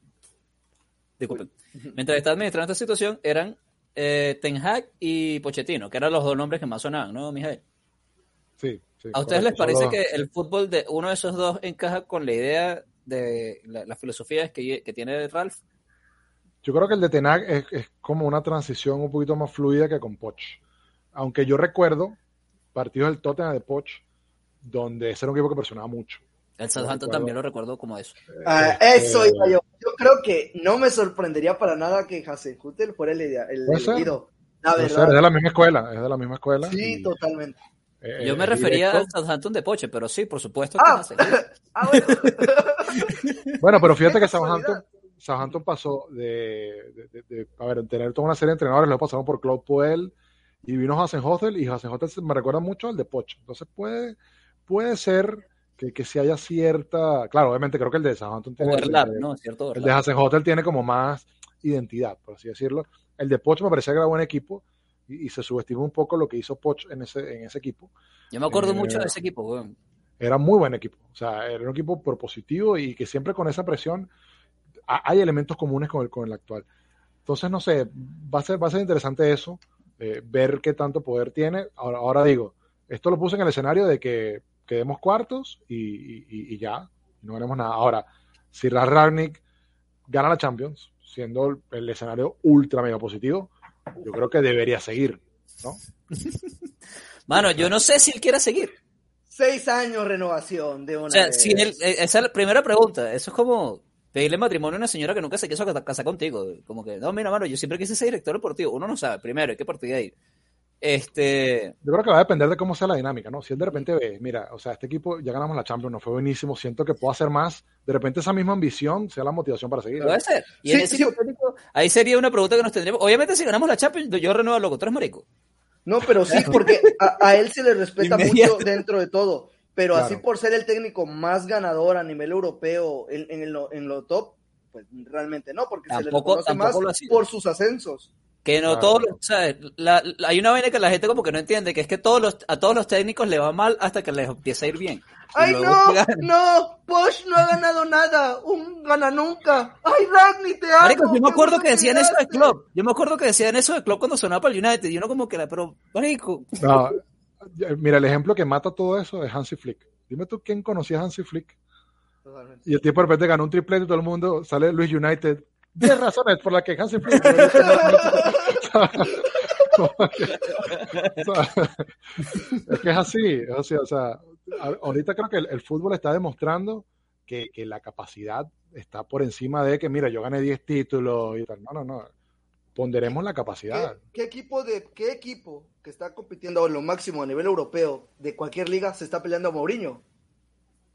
disculpen, mientras estaba administrando esta situación eran eh, Ten Hag y Pochettino, que eran los dos nombres que más sonaban, ¿no, Mijael? Sí, sí, ¿A ustedes les parece que el fútbol de uno de esos dos encaja con la idea de la, la filosofía que, que tiene Ralph? Yo creo que el de Tenag es, es como una transición un poquito más fluida que con Poch. Aunque yo recuerdo partidos del Tottenham de Poch donde ese era un equipo que presionaba mucho. El Southampton también lo recuerdo como eso. Ah, Este- eso iba yo. Yo creo que no me sorprendería para nada que Hasenhutel fuera el, idea- el elegido. La ser, verdad. es de la misma escuela, es de la misma escuela. Sí, y, totalmente. eh, Yo me es refería al directo. Southampton de Poche, pero sí, por supuesto que Ah, [LAUGHS] ah, bueno. [LAUGHS] Bueno, pero fíjate que Southampton. Southampton pasó de, de- de- de- a ver, tener toda una serie de entrenadores, lo pasaron por Claude Puel y vino Hasenhotel y Hasenhotel se- me recuerda mucho al de Poch. Entonces puede, puede ser que, que si haya cierta, claro, obviamente creo que el de Southampton tiene, Overlap, el de- ¿no? Cierto el de. Hasenhotel tiene como más identidad, por así decirlo. El de Poch me parecía que era buen equipo y, y se subestimó un poco lo que hizo Poch en ese, en ese equipo. Yo me acuerdo Eh, mucho de ese equipo, weón. era muy buen equipo. O sea, era un equipo propositivo y que siempre con esa presión ha- hay elementos comunes con el, con el actual. Entonces, no sé, va a ser, va a ser interesante eso, eh, ver qué tanto poder tiene. Ahora, ahora digo, esto lo puse en el escenario de que quedemos cuartos y, y- y- ya, no haremos nada. Ahora, si Ralf Ragnick gana la Champions, siendo el, el escenario ultra mega positivo, yo creo que debería seguir, ¿no? [LAUGHS] Mano, yo no sé si él quiera seguir. Seis años renovación de una O sea, vez. si él, eh, esa es la primera pregunta. Eso es como pedirle matrimonio a una señora que nunca se quiso ca- casar contigo. Como que, no, mira, mano, yo siempre quise ser director deportivo. Uno no sabe. Primero, hay que partir de ahí. Este, Yo creo que va a depender de cómo sea la dinámica, ¿no? Si él de repente ve, mira, o sea, este equipo ya ganamos la Champions, nos fue buenísimo, siento que puedo hacer más, de repente esa misma ambición sea la motivación para seguir. puede ser. Y Sí, en ese sí. hipotético, ahí sería una pregunta que nos tendríamos. Obviamente, si ganamos la Champions, yo renuevo loco. Tú eres marico. No, pero sí, porque a, a él se le respeta Inmediato. mucho dentro de todo. Pero Claro. así por ser el técnico más ganador a nivel europeo en, en lo, en lo top, pues realmente no, porque se le Tampoco- reconoce más tampoco por sus ascensos. Que no Claro. todos los, ¿sabes? La- la- hay una vaina que la gente como que no entiende, que es que todos los, a todos los técnicos le va mal hasta que les empieza a ir bien. ¡Ay, no! ¡No! Bosch no ha ganado nada. Un gana nunca. ¡Ay, Ragni, te amo! Marico, yo me ¡Qué acuerdo que decían eso de! Klopp. Yo me acuerdo que decían eso de Klopp cuando sonaba para el United. Y uno como que era, pero, marico. No, mira, el ejemplo que mata todo eso es Hansi Flick. Dime tú quién conocía a Hansi Flick. Totalmente. Y el tipo de repente ganó un triplete y todo el mundo sale Luis United. 10 [LAUGHS] razones por las que Hansi Flick. [LAUGHS] [LAUGHS] Es que es así, es así, o sea, ahorita creo que el, el fútbol está demostrando que, que la capacidad está por encima de que, mira, yo gané 10 títulos y tal. No, no, no. Ponderemos la capacidad. ¿Qué, qué equipo de qué equipo que está compitiendo en lo máximo a nivel europeo de cualquier liga se está peleando a Mourinho?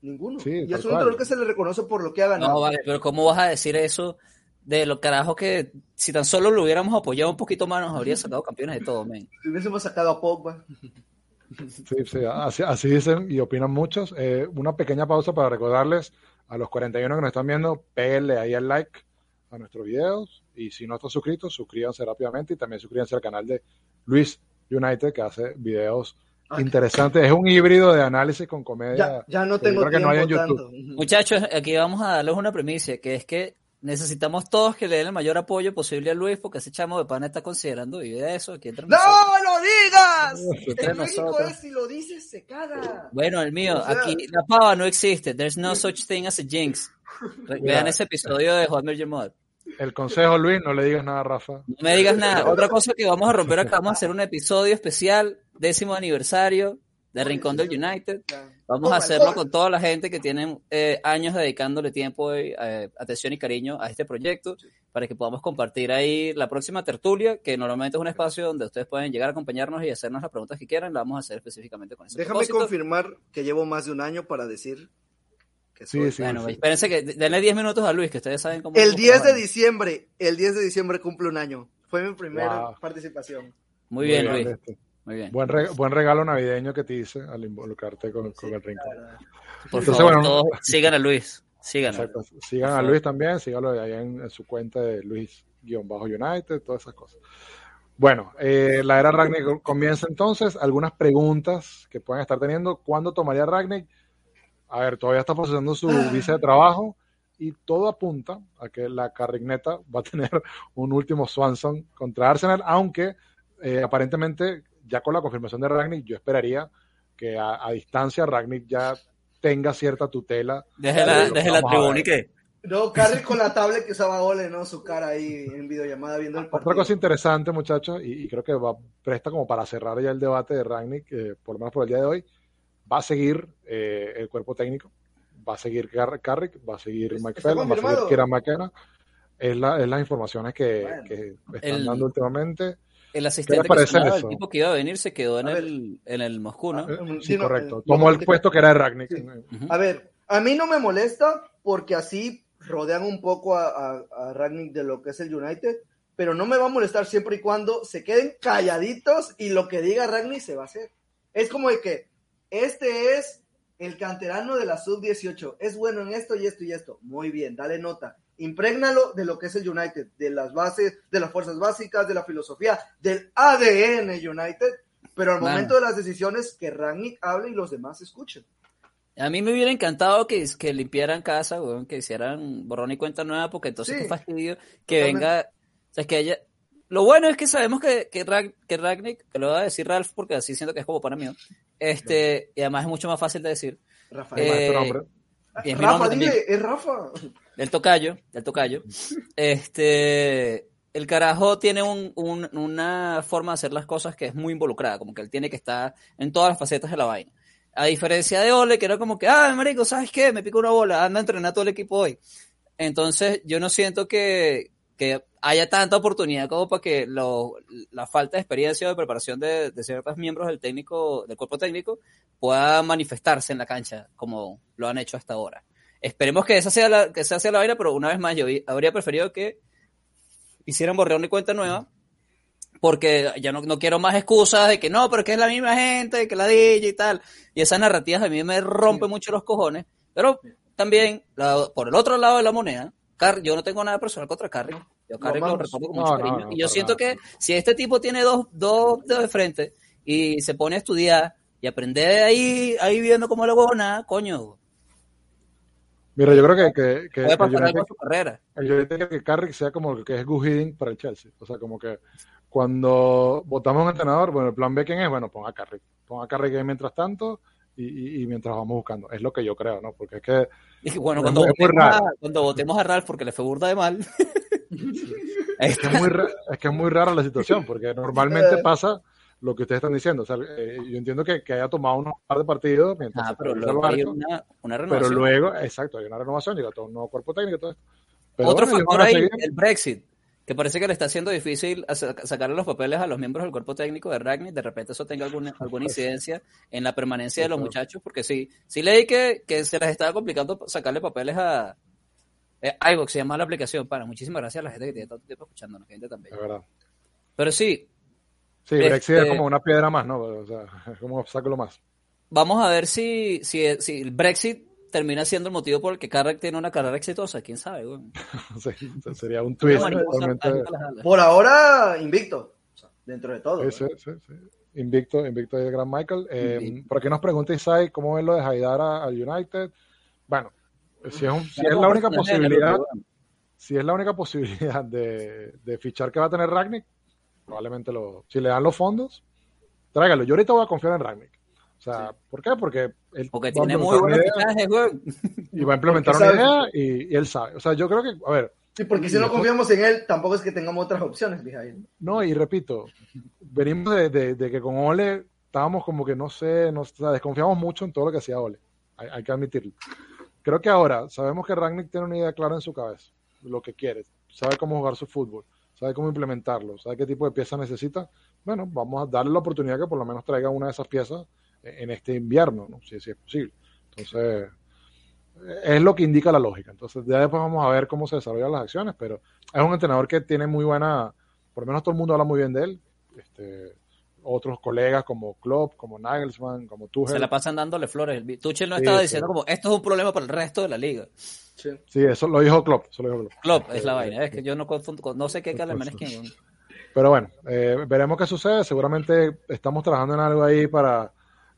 Ninguno. Sí, y es un entrenador que se le reconoce por lo que ha ganado. No, vale, pero ¿cómo vas a decir eso de lo carajo que si tan solo lo hubiéramos apoyado un poquito más nos habría sacado campeones de todo, men? Si hubiésemos sacado a Pogba. Sí, sí, así, así dicen y opinan muchos. Eh, una pequeña pausa para recordarles a los 41 que nos están viendo, péguenle ahí el like a nuestros videos y si no están suscritos, suscríbanse rápidamente y también suscríbanse al canal de Luis United que hace videos Ah, interesantes. Es un híbrido de análisis con comedia. Ya, ya no tengo creo que no hay en tiempo YouTube. tanto. Muchachos, aquí vamos a darles una premisa, que es que necesitamos todos que le den el mayor apoyo posible a Luis, porque ese chamo de pana está considerando vivir de eso aquí entre ¡No nosotros. lo digas! Entre En México nosotros. es si lo dices se caga. Bueno, el mío, O sea- aquí la pava no existe. There's no such thing as a jinx. Vean ese episodio de Hot Your Mod. El consejo, Luis, no le digas nada a Rafa. No me digas nada. Otra cosa que vamos a romper acá, vamos a hacer un episodio especial, décimo aniversario de Rincón del United. Vamos a hacerlo con toda la gente que tienen eh, años dedicándole tiempo, y eh, atención y cariño a este proyecto para que podamos compartir ahí la próxima tertulia, que normalmente es un espacio donde ustedes pueden llegar a acompañarnos y hacernos las preguntas que quieran. La vamos a hacer específicamente con ese Déjame propósito. confirmar que llevo más de un año para decir que Sí, soy. sí, Bueno, sí. espérense que denle 10 minutos a Luis, que ustedes saben cómo... El cómo 10 de diciembre, el 10 de diciembre cumple un año. Fue mi primera Wow. participación. Muy bien, Luis. este. Muy bien. Buen, re- buen regalo navideño que te hice al involucrarte con, con el rincón. Por Entonces, favor, bueno, todos sigan a Luis. Sigan. Exacto. Sigan a Luis también, síganlo ahí en, en su cuenta de Luis-United, todas esas cosas. Bueno, eh, la era Ragnick comienza entonces. Algunas preguntas que pueden estar teniendo. ¿Cuándo tomaría Ragnick? A ver, todavía está procesando su visa de trabajo y todo apunta a que la Carrigneta va a tener [LAUGHS] un último Swanson contra Arsenal, aunque eh, aparentemente ya con la confirmación de Ragnick yo esperaría que a, a distancia Ragnick ya tenga cierta tutela. Deje la, deje la vamos a tribuna ver. y que... No, Carrie con la tablet que usaba Ole, ¿no? Su cara ahí en videollamada viendo el partido. Otra cosa interesante, muchachos, y, y creo que va presta como para cerrar ya el debate de Ragnick, eh, por lo menos por el día de hoy, va a seguir eh, el cuerpo técnico, va a seguir Car- Carrick, va a seguir ¿Está Mike Phelan, va a seguir? Kieran McKenna. Es, la, es las informaciones que, Bueno. que están El- dando últimamente. El asistente que sonaba, el tipo que iba a venir se quedó en ver. el, en el Moscú, ¿no? Eh, Sí, Sí, no, correcto. eh, Tomó no, el puesto que era de Ragnick. Sí. A ver, a mí no me molesta porque así rodean un poco a, a, a Ragnick de lo que es el United, pero no me va a molestar siempre y cuando se queden calladitos y lo que diga Ragnick se va a hacer. Es como de que este es el canterano de la sub-18, es bueno en esto y esto y esto. Muy bien, dale nota. Imprégnalo de lo que es el United, de las bases, de las fuerzas básicas, de la filosofía, del ADN United, pero al momento de las decisiones que Ragnick hable y los demás escuchen. A mí me hubiera encantado que, que limpiaran casa, weón, que hicieran borrón y cuenta nueva, porque entonces Sí, qué fastidio que totalmente. venga. O sea, que haya. Lo bueno es que sabemos que, que, Rag- que Ragnick, que lo va a decir Ralph, porque así siento que es como para mí, este, y además es mucho más fácil de decir. Rafael. Eh, es Rafa, nombre dile, es Rafa. Del tocayo, del tocayo. Este, el carajo tiene un- un- una forma de hacer las cosas que es muy involucrada, como que él tiene que estar en todas las facetas de la vaina. A diferencia de Ole, que era como que, ah, marico, ¿sabes qué? Me pico una bola, anda a entrenar todo el equipo hoy. Entonces, yo no siento que, que haya tanta oportunidad como para que lo- la falta de experiencia o de preparación de, de ciertos miembros del técnico, del cuerpo técnico, pueda manifestarse en la cancha como lo han hecho hasta ahora. Esperemos que esa sea la, que esa sea la vaina, pero una vez más yo habría preferido que hicieran borrón y cuenta nueva, porque ya no, no quiero más excusas de que no, pero es que es la misma gente, que la DJ y tal. Y esas narrativas a mí me rompen mucho los cojones. Pero también, la- por el otro lado de la moneda, Car- yo no tengo nada personal contra Carrick. Yo Carrick lo recuerdo con mucho no, cariño. no, y yo siento que si este tipo tiene dos, dos dedos de frente y se pone a estudiar y aprender ahí, ahí viendo cómo le huevo nada, coño, Mira, yo creo que, que, que puede el pasar algo United, en su carrera. el United quiere que Carrick sea como el que es Gus Hiddink para el Chelsea. O sea, como que cuando votamos a un entrenador, bueno, el plan B, ¿quién es? Bueno, ponga a Carrick. Ponga a Carrick ahí mientras tanto y, y- mientras vamos buscando. Es lo que yo creo, ¿no? Porque es que [LAUGHS] bueno, cuando es votemos, a, cuando votemos a Ralph porque le fue burda de mal. [LAUGHS] es que es muy, ra- es que es muy rara la situación, porque normalmente [LAUGHS] pasa lo que ustedes están diciendo. O sea, eh, yo entiendo que, que haya tomado unos par de partidos mientras Ah, pero luego hay barco, una, una pero renovación. luego, exacto, hay una renovación, llega todo un nuevo cuerpo técnico todo esto. Pero Otro bueno, factor ahí, el Brexit, que parece que le está haciendo difícil sacarle los papeles a los miembros del cuerpo técnico de Ragnick. De repente eso tenga alguna, alguna incidencia en la permanencia de los muchachos, porque sí, sí leí que, que se les estaba complicando sacarle papeles a eh, que se llama la aplicación. Para, muchísimas gracias a la gente que tiene tanto tiempo escuchándonos, gente también. Es verdad. Pero sí, Sí, Brexit es Este- como una piedra más, ¿no? O sea, [LAUGHS] es como un obstáculo más. vamos a ver si, si, si el Brexit termina siendo el motivo por el que Carrack tiene una carrera exitosa. ¿Quién sabe? güey? [LAUGHS] Sí, sería un twist mariposa. Por ahora, invicto. O sea, dentro de todo. Sí, ¿no? sí, sí, sí. Invicto, invicto el gran Michael. Eh, por aquí nos pregunta Isai cómo ven lo de Haidar a- al United. Bueno, si es, un- si es la única de posibilidad, si es la única posibilidad de, de fichar que va a tener Ragnick, probablemente lo, si le dan los fondos, tráigalo. Yo ahorita voy a confiar en Ragnick. O sea, ¿por qué? Porque él Porque tiene muy buenos fichajes, güey. y va a implementar una idea y, y él sabe. O sea, yo creo que, a ver, Sí, porque si no confiamos en él, tampoco es que tengamos otras opciones, Mijail. No, y repito, venimos de, de- de que con Ole estábamos como que no sé, no, o sea, desconfiamos mucho en todo lo que hacía Ole, hay, hay que admitirlo. Creo que ahora sabemos que Ragnick tiene una idea clara en su cabeza, lo que quiere, sabe cómo jugar su fútbol, sabe cómo implementarlo, sabe qué tipo de piezas necesita. Bueno, vamos a darle la oportunidad que por lo menos traiga una de esas piezas en este invierno, ¿no? si, si es posible. Entonces, es lo que indica la lógica. Entonces, ya después vamos a ver cómo se desarrollan las acciones, pero es un entrenador que tiene muy buena, por lo menos todo el mundo habla muy bien de él. Este, otros colegas como Klopp, como Nagelsmann, como Tuchel. Se la pasan dándole flores. El- Tuchel no Sí, estaba sí. diciendo como, esto es un problema para el resto de la liga. Sí. Sí, eso lo dijo Klopp. Eso lo dijo Klopp. Klopp es la vaina, es que yo no confundo, con- no sé qué alemán es quién. Pero bueno, eh, veremos qué sucede. Seguramente estamos trabajando en algo ahí para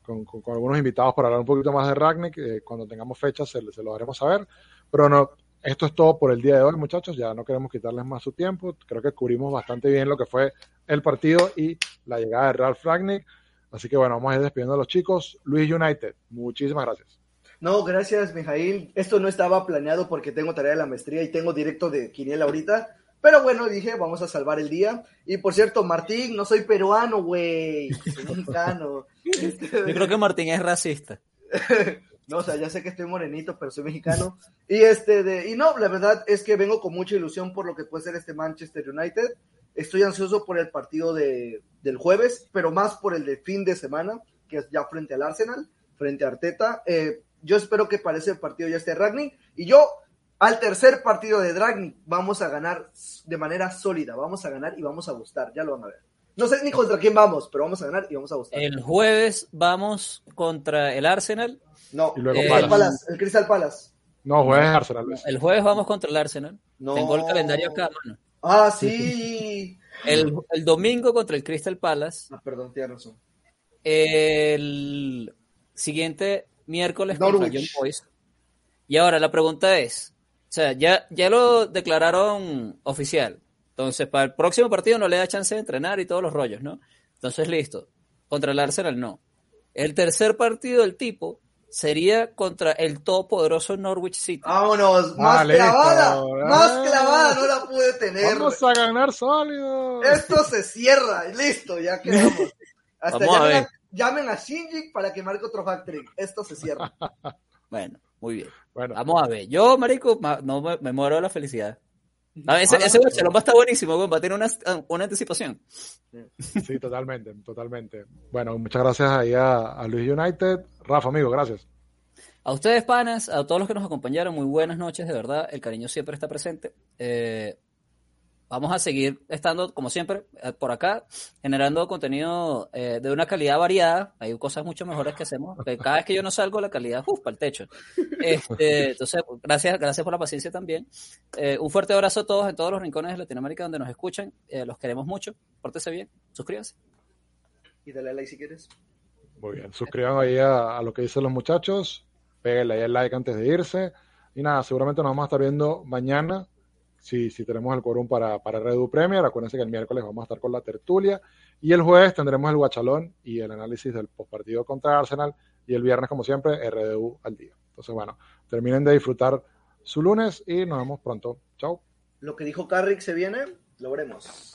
con, algunos invitados para hablar un poquito más de Ragnick. Eh, cuando tengamos fechas se, se lo haremos saber. Pero no, esto es todo por el día de hoy, muchachos. Ya no queremos quitarles más su tiempo. Creo que cubrimos bastante bien lo que fue el partido y la llegada de Ralph Ragnick. Así que bueno, vamos a ir despidiendo a los chicos. Luis United, muchísimas gracias. No, gracias, Mijail. Esto no estaba planeado porque tengo tarea de la maestría y tengo directo de Quiniela ahorita. Pero bueno, dije, vamos a salvar el día. Y por cierto, Martín, no soy peruano, güey. Soy mexicano. Este, Yo creo que Martín es racista. [LAUGHS] No, o sea, ya sé que estoy morenito, pero soy mexicano. Y este de, y no, la verdad es que vengo con mucha ilusión por lo que puede ser este Manchester United. Estoy ansioso por el partido de, del jueves, pero más por el de fin de semana, que es ya frente al Arsenal, frente a Arteta. Eh, yo espero que para ese partido ya esté Ragnick. Y yo, al tercer partido de Ragnick, vamos a ganar de manera sólida. Vamos a ganar y vamos a gustar. Ya lo van a ver. No sé ni contra quién vamos, pero vamos a ganar y vamos a gustar. El jueves vamos contra el Arsenal. no, y luego el, Palace. Palace, el Crystal Palace. No, jueves Arsenal, Luis. El jueves vamos contra el Arsenal. No. Tengo el calendario acá, mano. Ah, sí. [LAUGHS] El, el domingo contra el Crystal Palace. Ah, perdón, tienes razón. El siguiente miércoles contra. Young Boys. Y ahora la pregunta es, sea, ya, ya lo declararon oficial. Entonces, para el próximo partido no le da chance de entrenar y todos los rollos, ¿no? Entonces, listo. Contra el Arsenal no. El tercer partido del tipo sería contra el todopoderoso Norwich City. Vámonos, más Ah, listo. clavada, más Ah. clavada no la pude tener. Vamos a ganar sólido. Esto se cierra, y listo, ya quedamos. Hasta Vamos a llamen, ver. a, llamen a Shinji para que marque otro hat-trick. Esto se cierra. [LAUGHS] Bueno, muy bien. Bueno, Vamos a ver. Yo, marico, ma- no me, me muero de la felicidad. A ver, ese, Ojalá. ese Barcelona va a estar buenísimo, va a tener una, una anticipación. Sí, totalmente, totalmente. Bueno, muchas gracias ahí a, a Luis United. Rafa, amigo, gracias. A ustedes, panas, a todos los que nos acompañaron, muy buenas noches, de verdad. El cariño siempre está presente. Eh, vamos a seguir estando, como siempre, eh, por acá, generando contenido eh, de una calidad variada. Hay cosas mucho mejores que hacemos. Cada vez que yo no salgo, la calidad, uf, para el techo. Este, entonces, gracias, gracias por la paciencia también. Eh, un fuerte abrazo a todos en todos los rincones de Latinoamérica donde nos escuchan. Eh, los queremos mucho. Pórtese bien. Suscríbanse. Y dale a like si quieres. Muy bien, suscriban ahí a, a lo que dicen los muchachos, péguenle ahí el like antes de irse. Y nada, seguramente nos vamos a estar viendo mañana, si, tenemos el quórum para, para Redu Premier. Acuérdense que el miércoles vamos a estar con la tertulia. Y el jueves tendremos el guachalón y el análisis del postpartido contra Arsenal. Y el viernes, como siempre, RDU al día. Entonces, bueno, terminen de disfrutar su lunes y nos vemos pronto. Chao. Lo que dijo Carrick se viene, lo veremos.